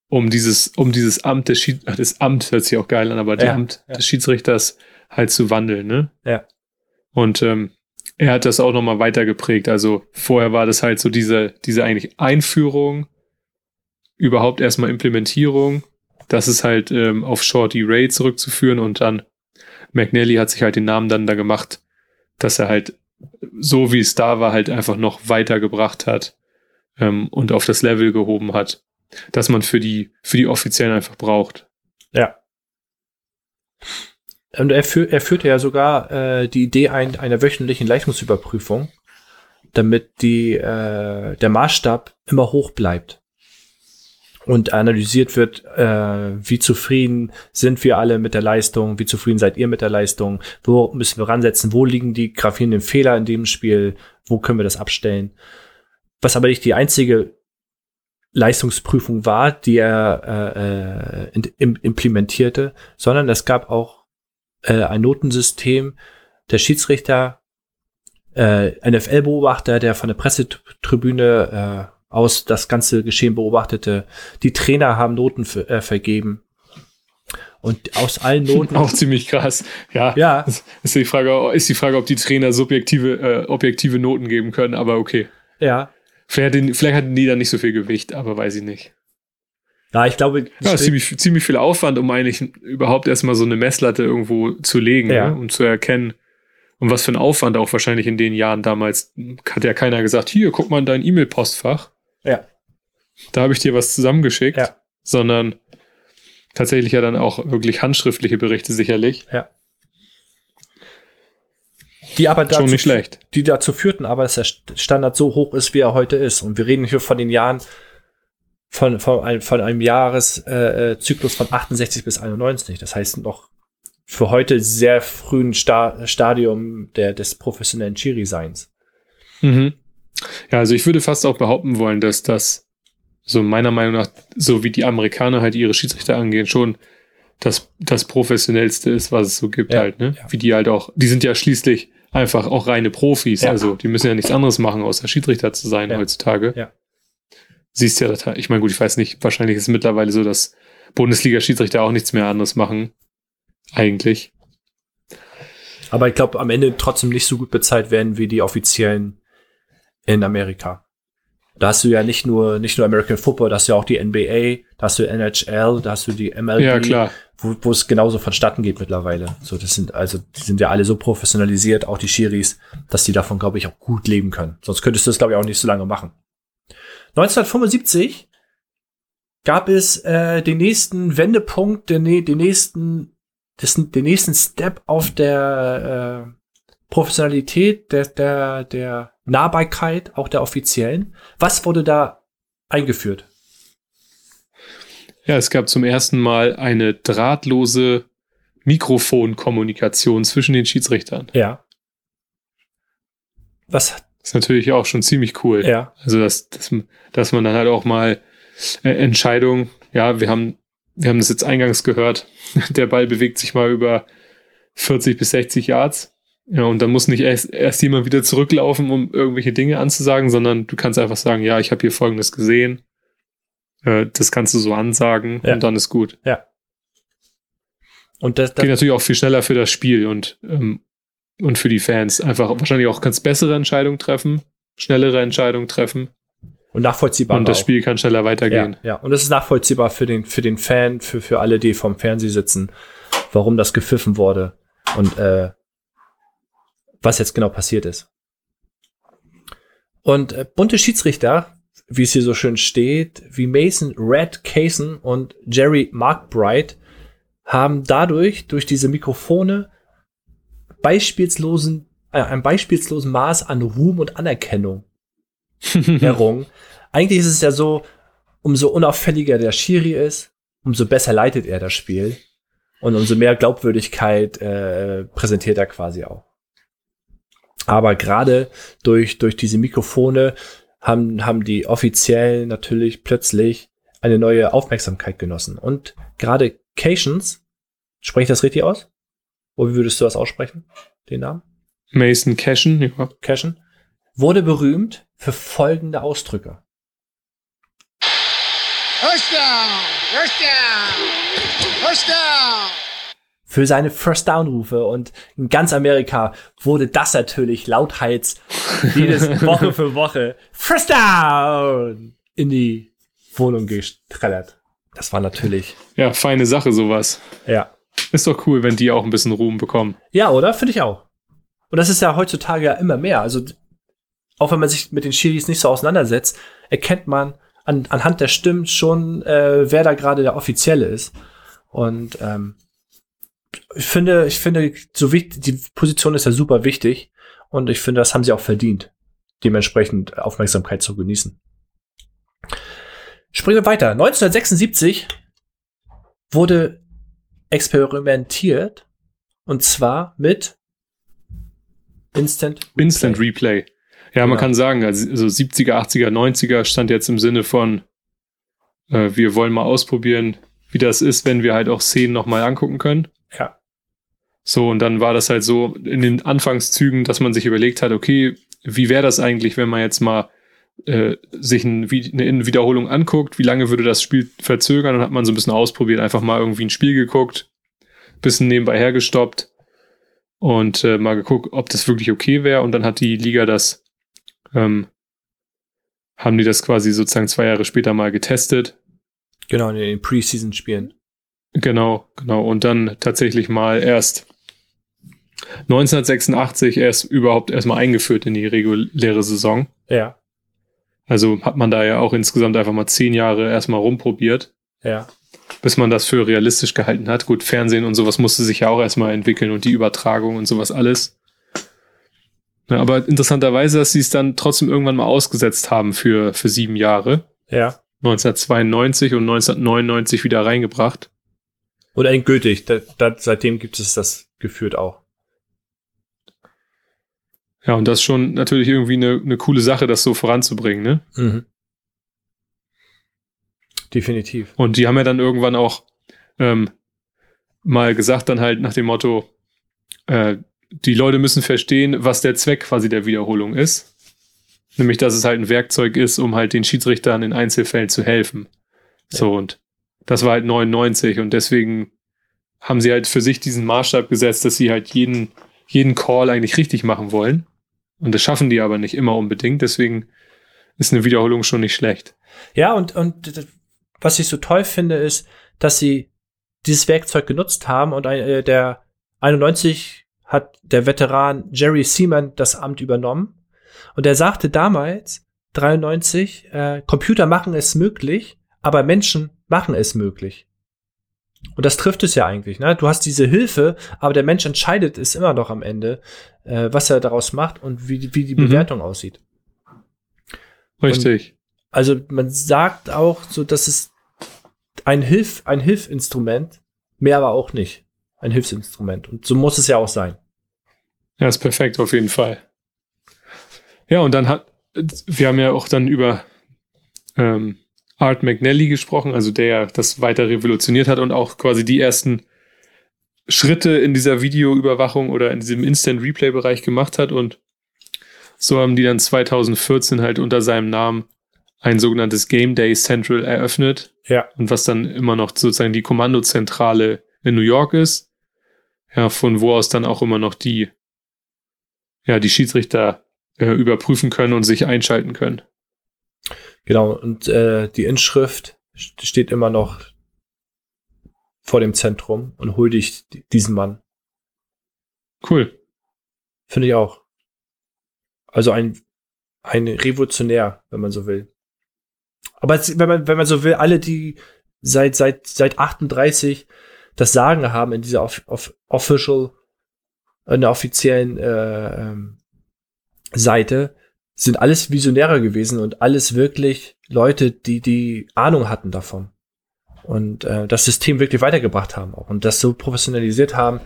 um dieses, um dieses Amt des Schied Ach, das Amt hört sich auch geil an, aber ja, das Amt ja. des Schiedsrichters halt zu wandeln, ne? Ja. Und ähm, er hat das auch nochmal weiter geprägt. Also vorher war das halt so diese, diese eigentlich Einführung, überhaupt erstmal Implementierung. Das ist halt ähm, auf Shorty Ray zurückzuführen und dann McNally hat sich halt den Namen dann da gemacht, dass er halt so wie es da war, halt einfach noch weitergebracht hat ähm, und auf das Level gehoben hat, dass man für die, für die Offiziellen einfach braucht. Ja. Und er, führ, er führte ja sogar äh, die Idee ein, einer wöchentlichen Leistungsüberprüfung, damit die, äh, der Maßstab immer hoch bleibt und analysiert wird, äh, wie zufrieden sind wir alle mit der Leistung, wie zufrieden seid ihr mit der Leistung, wo müssen wir ransetzen, wo liegen die gravierenden Fehler in dem Spiel, wo können wir das abstellen. Was aber nicht die einzige Leistungsprüfung war, die er äh, äh, implementierte, sondern es gab auch äh, ein Notensystem. Der Schiedsrichter, äh, NFL-Beobachter, der von der Pressetribüne äh, aus das ganze Geschehen beobachtete. Die Trainer haben Noten äh, vergeben. Und aus allen Noten. Auch ziemlich krass. Ja. Ja. Ist die Frage, ist die Frage ob die Trainer subjektive, äh, objektive Noten geben können, aber okay. Ja. Vielleicht, hatten, vielleicht hatten die da nicht so viel Gewicht, aber weiß ich nicht. Ja, ich glaube. Ja, ziemlich, ziemlich viel Aufwand, um eigentlich überhaupt erstmal so eine Messlatte irgendwo zu legen, ja. ne? um zu erkennen. Und was für ein Aufwand auch wahrscheinlich in den Jahren damals. Hat ja keiner gesagt, hier, guck mal in dein E-Mail-Postfach. Ja. Da habe ich dir was zusammengeschickt. Ja. Sondern tatsächlich ja dann auch wirklich handschriftliche Berichte sicherlich. Ja. Die aber dazu, Schon nicht schlecht. Die dazu führten aber, dass der Standard so hoch ist, wie er heute ist. Und wir reden hier von den Jahren, von, von, einem, von einem Jahreszyklus äh, von 68 bis 91. Das heißt noch für heute sehr frühen Sta Stadium der, des professionellen Chiri-Seins. Mhm. Ja, also ich würde fast auch behaupten wollen, dass das so meiner Meinung nach, so wie die Amerikaner halt ihre Schiedsrichter angehen, schon das, das professionellste ist, was es so gibt Ja, halt, ne? ja. Wie die halt auch, die sind ja schließlich einfach auch reine Profis, Ja. also die müssen ja nichts anderes machen, außer Schiedsrichter zu sein heutzutage. Ja. Siehst ja, ich meine, gut, ich weiß nicht, wahrscheinlich ist es mittlerweile so, dass Bundesliga-Schiedsrichter auch nichts mehr anderes machen. Eigentlich. Aber ich glaube, am Ende trotzdem nicht so gut bezahlt werden wie die Offiziellen in Amerika. Da hast du ja nicht nur, nicht nur American Football, da hast du ja auch die NBA, da hast du NHL, da hast du die MLB, Ja, klar. wo, wo es genauso vonstatten geht mittlerweile. So, das sind, also, die sind ja alle so professionalisiert, auch die Schiris, dass die davon, glaube ich, auch gut leben können. Sonst könntest du das, glaube ich, auch nicht so lange machen. 1975 gab es äh, den nächsten Wendepunkt, den, den nächsten, das, den nächsten Step auf der äh, Professionalität, der, der, der Nahbarkeit, auch der offiziellen. Was wurde da eingeführt? Ja, es gab zum ersten Mal eine drahtlose Mikrofonkommunikation zwischen den Schiedsrichtern. Ja. Was? Das ist natürlich auch schon ziemlich cool. Ja. Also, dass, dass, dass man dann halt auch mal äh, Entscheidungen, ja, wir haben, wir haben das jetzt eingangs gehört, der Ball bewegt sich mal über 40 bis 60 Yards. Ja, und dann muss nicht erst, erst jemand wieder zurücklaufen, um irgendwelche Dinge anzusagen, sondern du kannst einfach sagen, ja, ich habe hier Folgendes gesehen. Äh, das kannst du so ansagen Ja. und dann ist gut. Und das, Geht das natürlich auch viel schneller für das Spiel und, ähm, und für die Fans. Einfach wahrscheinlich auch ganz bessere Entscheidungen treffen, schnellere Entscheidungen treffen und nachvollziehbar. und das auch. Spiel kann schneller weitergehen. Ja, ja. Und es ist nachvollziehbar für den, für den Fan, für, für alle, die vom Fernseh sitzen, warum das gepfiffen wurde und äh, was jetzt genau passiert ist. Und äh, bunte Schiedsrichter, wie es hier so schön steht, wie Mason Red Kaysen und Jerry Markbright, haben dadurch, durch diese Mikrofone, beispielslosen, äh, ein beispielslosen Maß an Ruhm und Anerkennung errungen. Eigentlich ist es ja so, umso unauffälliger der Schiri ist, umso besser leitet er das Spiel und umso mehr Glaubwürdigkeit äh, präsentiert er quasi auch. Aber gerade durch, durch diese Mikrofone haben, haben die Offiziellen natürlich plötzlich eine neue Aufmerksamkeit genossen. Und gerade Cations, spreche ich das richtig aus? Oder wie würdest du das aussprechen, den Namen? Mason Cashen, ja. Cashen, wurde berühmt für folgende Ausdrücke. First down! First down! First down! Für seine First Down Rufe und in ganz Amerika wurde das natürlich lauthals jedes Woche für Woche First Down in die Wohnung gestrellert. Das war natürlich. Ja, feine Sache, sowas. Ja. Ist doch cool, wenn die auch ein bisschen Ruhm bekommen. Ja, oder? Finde ich auch. Und das ist ja heutzutage ja immer mehr. Also, auch wenn man sich mit den Schiris nicht so auseinandersetzt, erkennt man an, anhand der Stimmen schon, äh, wer da gerade der Offizielle ist. Und ähm, ich finde, ich finde, so wichtig, die Position ist ja super wichtig. Und ich finde, das haben sie auch verdient, dementsprechend Aufmerksamkeit zu genießen. Springen wir weiter. 1976 wurde experimentiert und zwar mit Instant Replay. Instant Replay. Ja, genau. man kann sagen, also 70er, 80er, 90er stand jetzt im Sinne von, äh, wir wollen mal ausprobieren, wie das ist, wenn wir halt auch Szenen nochmal angucken können. Ja. So, und dann war das halt so in den Anfangszügen, dass man sich überlegt hat, okay, wie wäre das eigentlich, wenn man jetzt mal äh, sich ein, eine Wiederholung anguckt, wie lange würde das Spiel verzögern, dann hat man so ein bisschen ausprobiert, einfach mal irgendwie ein Spiel geguckt, bisschen nebenbei hergestoppt und äh, mal geguckt, ob das wirklich okay wäre und dann hat die Liga das, ähm, haben die das quasi sozusagen zwei Jahre später mal getestet. Genau, in den Preseason-Spielen. Genau, genau. Und dann tatsächlich mal erst 1986 erst überhaupt erstmal eingeführt in die reguläre Saison. Ja. Also hat man da ja auch insgesamt einfach mal zehn Jahre erstmal rumprobiert. Ja. Bis man das für realistisch gehalten hat. Gut, Fernsehen und sowas musste sich ja auch erstmal entwickeln und die Übertragung und sowas alles. Ja, aber interessanterweise, dass sie es dann trotzdem irgendwann mal ausgesetzt haben für, für sieben Jahre. Ja. 1992 und 1999 wieder reingebracht. Und endgültig, da, da, seitdem gibt es das geführt auch. Ja, und das ist schon natürlich irgendwie eine, eine coole Sache, das so voranzubringen, ne? Mhm. Definitiv. Und die haben ja dann irgendwann auch ähm, mal gesagt, dann halt nach dem Motto, äh, die Leute müssen verstehen, was der Zweck quasi der Wiederholung ist. Nämlich, dass es halt ein Werkzeug ist, um halt den Schiedsrichtern in Einzelfällen zu helfen. Ja. So, und das war halt 99 und deswegen haben sie halt für sich diesen Maßstab gesetzt, dass sie halt jeden, jeden Call eigentlich richtig machen wollen. Und das schaffen die aber nicht immer unbedingt, deswegen ist eine Wiederholung schon nicht schlecht. Ja, und, und was ich so toll finde, ist, dass sie dieses Werkzeug genutzt haben und ein, äh, der 91 hat der Veteran Jerry Seaman das Amt übernommen. Und er sagte damals, 93, äh, Computer machen es möglich, aber Menschen machen es möglich. Und das trifft es ja eigentlich. Ne? Du hast diese Hilfe, aber der Mensch entscheidet es immer noch am Ende, äh, was er daraus macht und wie, wie die mhm. Bewertung aussieht. Richtig. Und also man sagt auch so, dass es ein Hilf, ein Hilfinstrument, mehr aber auch nicht. Ein Hilfsinstrument. Und so muss es ja auch sein. Ja, ist perfekt, auf jeden Fall. Ja, und dann hat, wir haben ja auch dann über ähm, Art McNally gesprochen, also der das weiter revolutioniert hat und auch quasi die ersten Schritte in dieser Videoüberwachung oder in diesem Instant Replay Bereich gemacht hat und so haben die dann 2014 halt unter seinem Namen ein sogenanntes Game Day Central eröffnet. Ja. Und was dann immer noch sozusagen die Kommandozentrale in New York ist. Ja, von wo aus dann auch immer noch die, ja, die Schiedsrichter äh, überprüfen können und sich einschalten können. Genau, und äh, die Inschrift steht immer noch vor dem Zentrum und hol dich diesen Mann. Cool. Finde ich auch. Also ein, ein Revolutionär, wenn man so will. Aber wenn man, wenn man so will, alle, die seit, seit, seit 38 das Sagen haben in dieser off, off, official, in der offiziellen äh, ähm, Seite, sind alles Visionäre gewesen und alles wirklich Leute, die die Ahnung hatten davon und äh, das System wirklich weitergebracht haben auch und das so professionalisiert haben,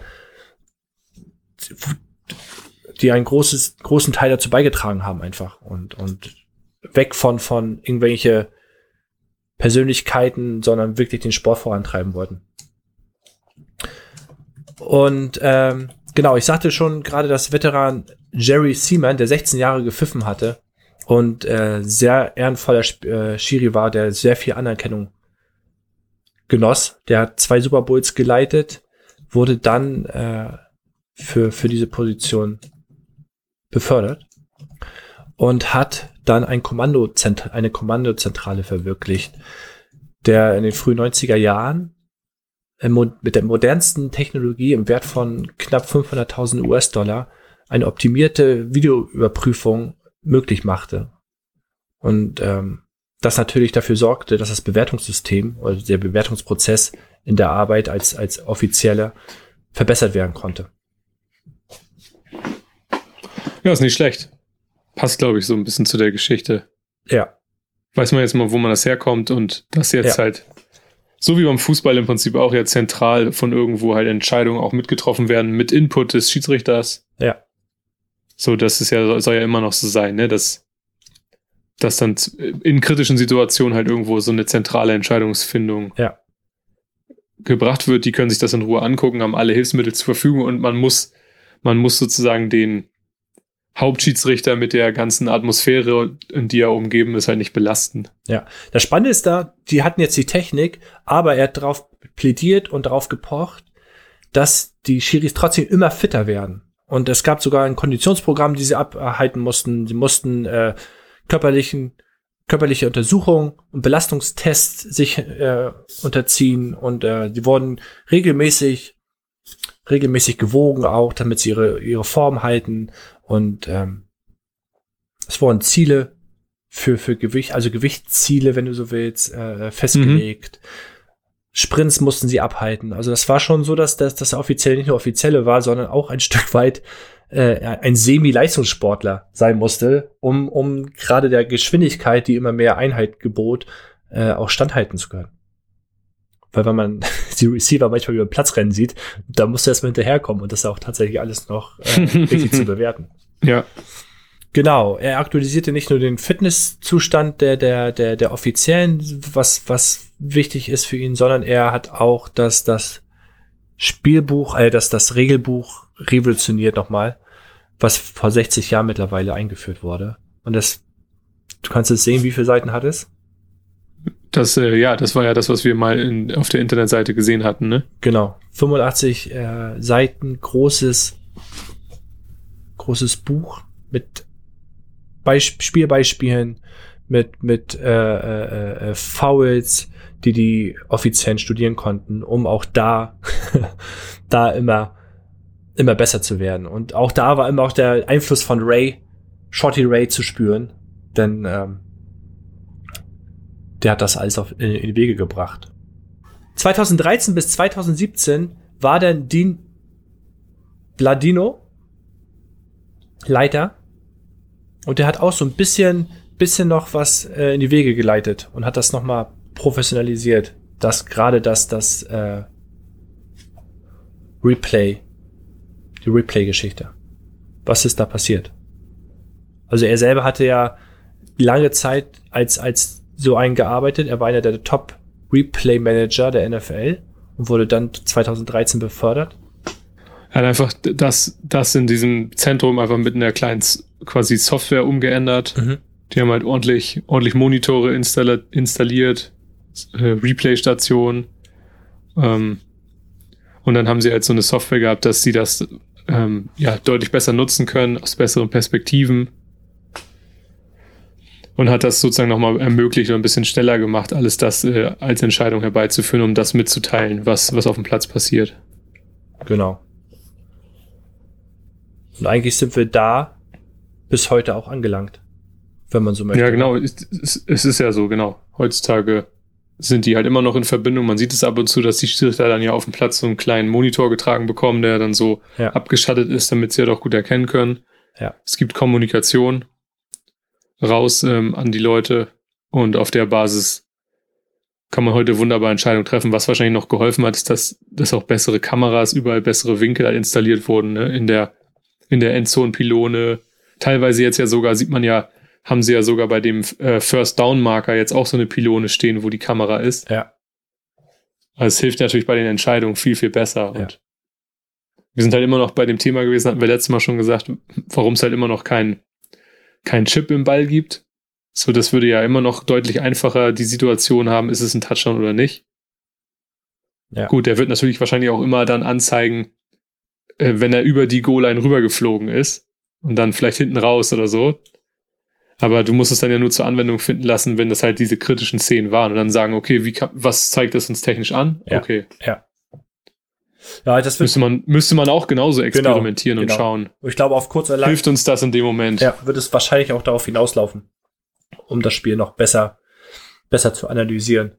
die einen großes, großen Teil dazu beigetragen haben einfach und, und weg von, von irgendwelche Persönlichkeiten, sondern wirklich den Sport vorantreiben wollten. Und ähm, genau, ich sagte schon gerade, dass Veteran Jerry Seaman, der 16 Jahre gepfiffen hatte und äh, sehr ehrenvoller äh, Schiri war, der sehr viel Anerkennung genoss. Der hat zwei Super Bowls geleitet, wurde dann äh, für, für diese Position befördert und hat dann ein Kommando eine Kommandozentrale verwirklicht, der in den frühen 90er Jahren mit der modernsten Technologie im Wert von knapp 500.000 US-Dollar eine optimierte Videoüberprüfung möglich machte. Und ähm, das natürlich dafür sorgte, dass das Bewertungssystem oder der Bewertungsprozess in der Arbeit als, als offizieller verbessert werden konnte. Ja, ist nicht schlecht. Passt, glaube ich, so ein bisschen zu der Geschichte. Ja. Weiß man jetzt mal, wo man das herkommt und das jetzt ja. halt, so wie beim Fußball im Prinzip auch ja zentral von irgendwo halt Entscheidungen auch mitgetroffen werden mit Input des Schiedsrichters. Ja. So, das ist ja, soll ja immer noch so sein, ne, dass, dass dann in kritischen Situationen halt irgendwo so eine zentrale Entscheidungsfindung ja. gebracht wird. Die können sich das in Ruhe angucken, haben alle Hilfsmittel zur Verfügung und man muss, man muss sozusagen den, Hauptschiedsrichter mit der ganzen Atmosphäre, in die er umgeben ist, halt nicht belasten. Ja, das Spannende ist da, die hatten jetzt die Technik, aber er hat darauf plädiert und darauf gepocht, dass die Schiris trotzdem immer fitter werden. Und es gab sogar ein Konditionsprogramm, die sie abhalten mussten. Sie mussten äh, körperlichen körperliche Untersuchungen und Belastungstests sich äh, unterziehen und äh, die wurden regelmäßig regelmäßig gewogen auch, damit sie ihre ihre Form halten und ähm, es wurden Ziele für, für Gewicht, also Gewichtsziele, wenn du so willst, äh, festgelegt. Mhm. Sprints mussten sie abhalten. Also das war schon so, dass das, das offiziell nicht nur offizielle war, sondern auch ein Stück weit äh, ein Semi-Leistungssportler sein musste, um, um gerade der Geschwindigkeit, die immer mehr Einheit gebot, äh, auch standhalten zu können. Weil wenn man die Receiver manchmal über den Platz rennen sieht, da musst du erstmal hinterherkommen und das ist auch tatsächlich alles noch äh, richtig zu bewerten. Ja. Genau, er aktualisierte nicht nur den Fitnesszustand der, der, der, der Offiziellen, was, was wichtig ist für ihn, sondern er hat auch das, das Spielbuch, äh, das, das Regelbuch revolutioniert nochmal, was vor 60 Jahren mittlerweile eingeführt wurde. Und das, du kannst es sehen, wie viele Seiten hat es? Das, äh, ja, das war ja das, was wir mal in, auf der Internetseite gesehen hatten, ne? Genau. 85 äh, Seiten, großes, großes Buch mit Beisp Spielbeispielen, mit, mit äh, äh, äh, Fouls, die die Offiziellen studieren konnten, um auch da, da immer, immer besser zu werden. Und auch da war immer auch der Einfluss von Ray, Shorty Ray zu spüren, denn ähm, der hat das alles auf, in, in die Wege gebracht. 2013 bis 2017 war dann Dean Bladino Leiter und der hat auch so ein bisschen, bisschen noch was äh, in die Wege geleitet und hat das nochmal professionalisiert. Das gerade das, das äh, Replay, die Replay-Geschichte. Was ist da passiert? Also er selber hatte ja lange Zeit als, als so eingearbeitet. Er war einer der Top Replay Manager der NFL und wurde dann 2013 befördert. Er hat einfach das, das in diesem Zentrum einfach mit einer kleinen quasi Software umgeändert. Mhm. Die haben halt ordentlich, ordentlich Monitore installiert, installiert äh, Replay-Station. Ähm, und dann haben sie halt so eine Software gehabt, dass sie das ähm, ja deutlich besser nutzen können, aus besseren Perspektiven und hat das sozusagen nochmal ermöglicht und ein bisschen schneller gemacht, alles das äh, als Entscheidung herbeizuführen, um das mitzuteilen, was, was auf dem Platz passiert. Genau. Und eigentlich sind wir da bis heute auch angelangt, wenn man so möchte. Ja, genau. Es, es ist ja so, genau. Heutzutage sind die halt immer noch in Verbindung. Man sieht es ab und zu, dass die Schiedsrichter dann ja auf dem Platz so einen kleinen Monitor getragen bekommen, der dann so ja. abgeschattet ist, damit sie ja halt doch gut erkennen können. Ja. Es gibt Kommunikation raus ähm, an die Leute und auf der Basis kann man heute wunderbar Entscheidungen treffen. Was wahrscheinlich noch geholfen hat, ist, dass, dass auch bessere Kameras, überall bessere Winkel installiert wurden, ne? in der, in der Endzone-Pylone. Teilweise jetzt ja sogar, sieht man ja, haben sie ja sogar bei dem äh, First Down Marker jetzt auch so eine Pylone stehen, wo die Kamera ist. Ja. Also es hilft natürlich bei den Entscheidungen viel, viel besser. Ja. Und wir sind halt immer noch bei dem Thema gewesen, hatten wir letztes Mal schon gesagt, warum es halt immer noch kein kein Chip im Ball gibt. So, das würde ja immer noch deutlich einfacher die Situation haben, ist es ein Touchdown oder nicht. Ja. Gut, der wird natürlich wahrscheinlich auch immer dann anzeigen, äh, wenn er über die Goal-Line rübergeflogen ist und dann vielleicht hinten raus oder so. Aber du musst es dann ja nur zur Anwendung finden lassen, wenn das halt diese kritischen Szenen waren und dann sagen, okay, wie kann, was zeigt das uns technisch an? Ja. Okay. Ja. Ja, das Müsste man, müsste man auch genauso experimentieren genau. und schauen. ich glaube, auf kurz oder lang Hilft uns das in dem Moment? ja, wird es wahrscheinlich auch darauf hinauslaufen, um das Spiel noch besser, besser zu analysieren.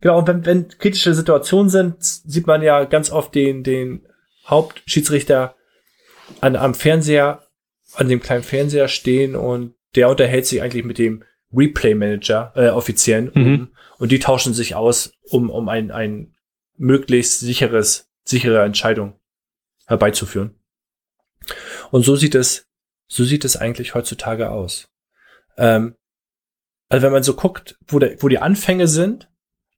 Genau, und wenn, wenn kritische Situationen sind, sieht man ja ganz oft den, den Hauptschiedsrichter an, am Fernseher, an dem kleinen Fernseher stehen und der unterhält sich eigentlich mit dem Replay-Manager, äh, Offiziellen, Mhm. und die tauschen sich aus, um, um ein, ein möglichst sicheres, sichere Entscheidung herbeizuführen. Und so sieht es, so sieht es eigentlich heutzutage aus. Ähm, also wenn man so guckt, wo, der, wo die Anfänge sind,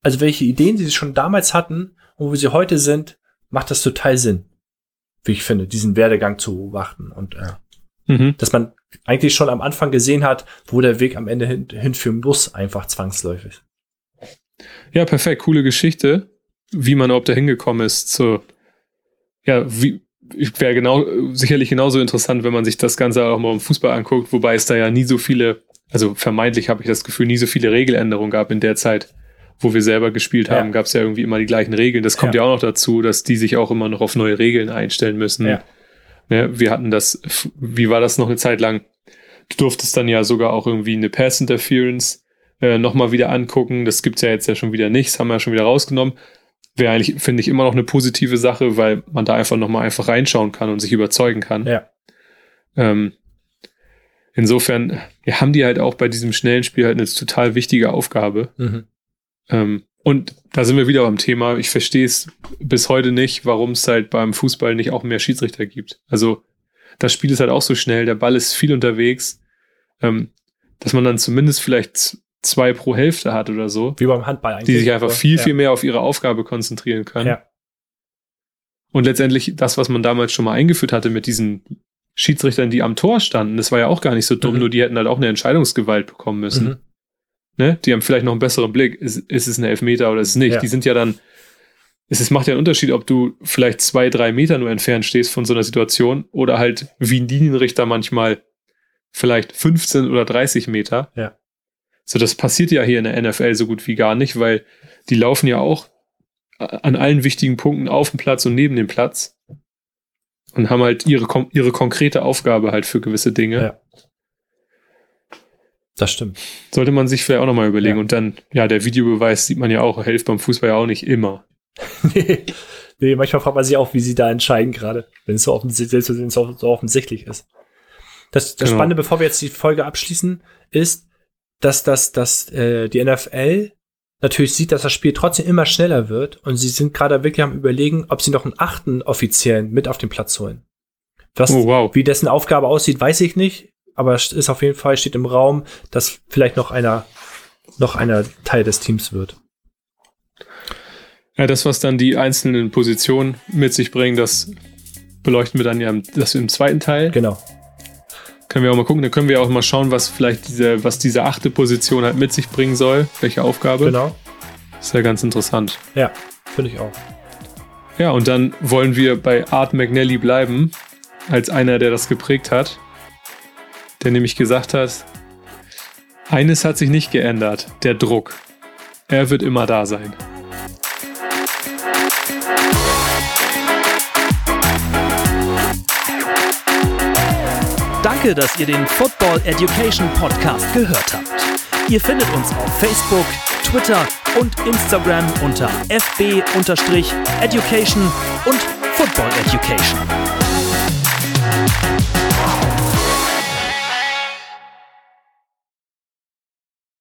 also welche Ideen sie schon damals hatten und wo sie heute sind, macht das total Sinn, wie ich finde, diesen Werdegang zu beobachten und äh, Mhm. dass man eigentlich schon am Anfang gesehen hat, wo der Weg am Ende hin, hinführen muss, einfach zwangsläufig. Ja, perfekt, coole Geschichte, wie man überhaupt da hingekommen ist zu, ja, wie, wäre genau, sicherlich genauso interessant, wenn man sich das Ganze auch mal im Fußball anguckt, wobei es da ja nie so viele, also vermeintlich habe ich das Gefühl, nie so viele Regeländerungen gab in der Zeit, wo wir selber gespielt haben, Ja. gab es ja irgendwie immer die gleichen Regeln. Das kommt ja. Ja. auch noch dazu, dass die sich auch immer noch auf neue Regeln einstellen müssen. Ja. Ne, wir hatten das, wie war das noch eine Zeit lang? Du durftest dann ja sogar auch irgendwie eine Pass Interference äh, nochmal wieder angucken. Das gibt's ja jetzt ja schon wieder nicht, das haben wir ja schon wieder rausgenommen. Wäre eigentlich, finde ich, immer noch eine positive Sache, weil man da einfach nochmal einfach reinschauen kann und sich überzeugen kann. Ja. Ähm, insofern ja, haben die halt auch bei diesem schnellen Spiel halt eine total wichtige Aufgabe. Mhm. Ähm, und da sind wir wieder beim Thema. Ich verstehe es bis heute nicht, warum es halt beim Fußball nicht auch mehr Schiedsrichter gibt. Also das Spiel ist halt auch so schnell, der Ball ist viel unterwegs, ähm, dass man dann zumindest vielleicht zwei pro Hälfte hat oder so, Wie beim Handball eigentlich. die sich einfach viel, ja. viel mehr auf ihre Aufgabe konzentrieren können. Ja. Und letztendlich das, was man damals schon mal eingeführt hatte mit diesen Schiedsrichtern, die am Tor standen, das war ja auch gar nicht so dumm, Mhm. nur die hätten halt auch eine Entscheidungsgewalt bekommen müssen. Mhm. Ne? Die haben vielleicht noch einen besseren Blick. Ist, ist es ein Elfmeter oder ist es nicht? Ja. Die sind ja dann. Es ist, macht ja einen Unterschied, ob du vielleicht zwei, drei Meter nur entfernt stehst von so einer Situation oder halt wie ein Linienrichter manchmal vielleicht 15 oder 30 Meter. Ja. So, das passiert ja hier in der NFL so gut wie gar nicht, weil die laufen ja auch an allen wichtigen Punkten auf dem Platz und neben dem Platz und haben halt ihre, ihre konkrete Aufgabe halt für gewisse Dinge. Ja. Das stimmt. Sollte man sich vielleicht auch nochmal überlegen. Ja. Und dann, ja, der Videobeweis sieht man ja auch, hilft beim Fußball ja auch nicht immer. nee, nee, manchmal fragt man sich auch, wie sie da entscheiden gerade, wenn es so offensichtlich, so offensichtlich ist. Das, das Genau. Spannende, bevor wir jetzt die Folge abschließen, ist, dass, dass, dass äh, die NFL natürlich sieht, dass das Spiel trotzdem immer schneller wird und sie sind gerade wirklich am überlegen, ob sie noch einen achten Offiziellen mit auf den Platz holen. Was, Oh, wow. Wie dessen Aufgabe aussieht, weiß ich nicht, aber es ist auf jeden Fall, steht im Raum, dass vielleicht noch einer, noch einer Teil des Teams wird. Ja, das, was dann die einzelnen Positionen mit sich bringen, das beleuchten wir dann ja im, das im zweiten Teil. Genau. Können wir auch mal gucken. Dann können wir auch mal schauen, was vielleicht diese, was diese achte Position halt mit sich bringen soll. Welche Aufgabe. Genau. Ist ja ganz interessant. Ja, finde ich auch. Ja, und dann wollen wir bei Art McNally bleiben, als einer, der das geprägt hat. Der nämlich gesagt hat, eines hat sich nicht geändert, der Druck. Er wird immer da sein. Danke, dass ihr den Football Education Podcast gehört habt. Ihr findet uns auf Facebook, Twitter und Instagram unter fb-education und Football Education.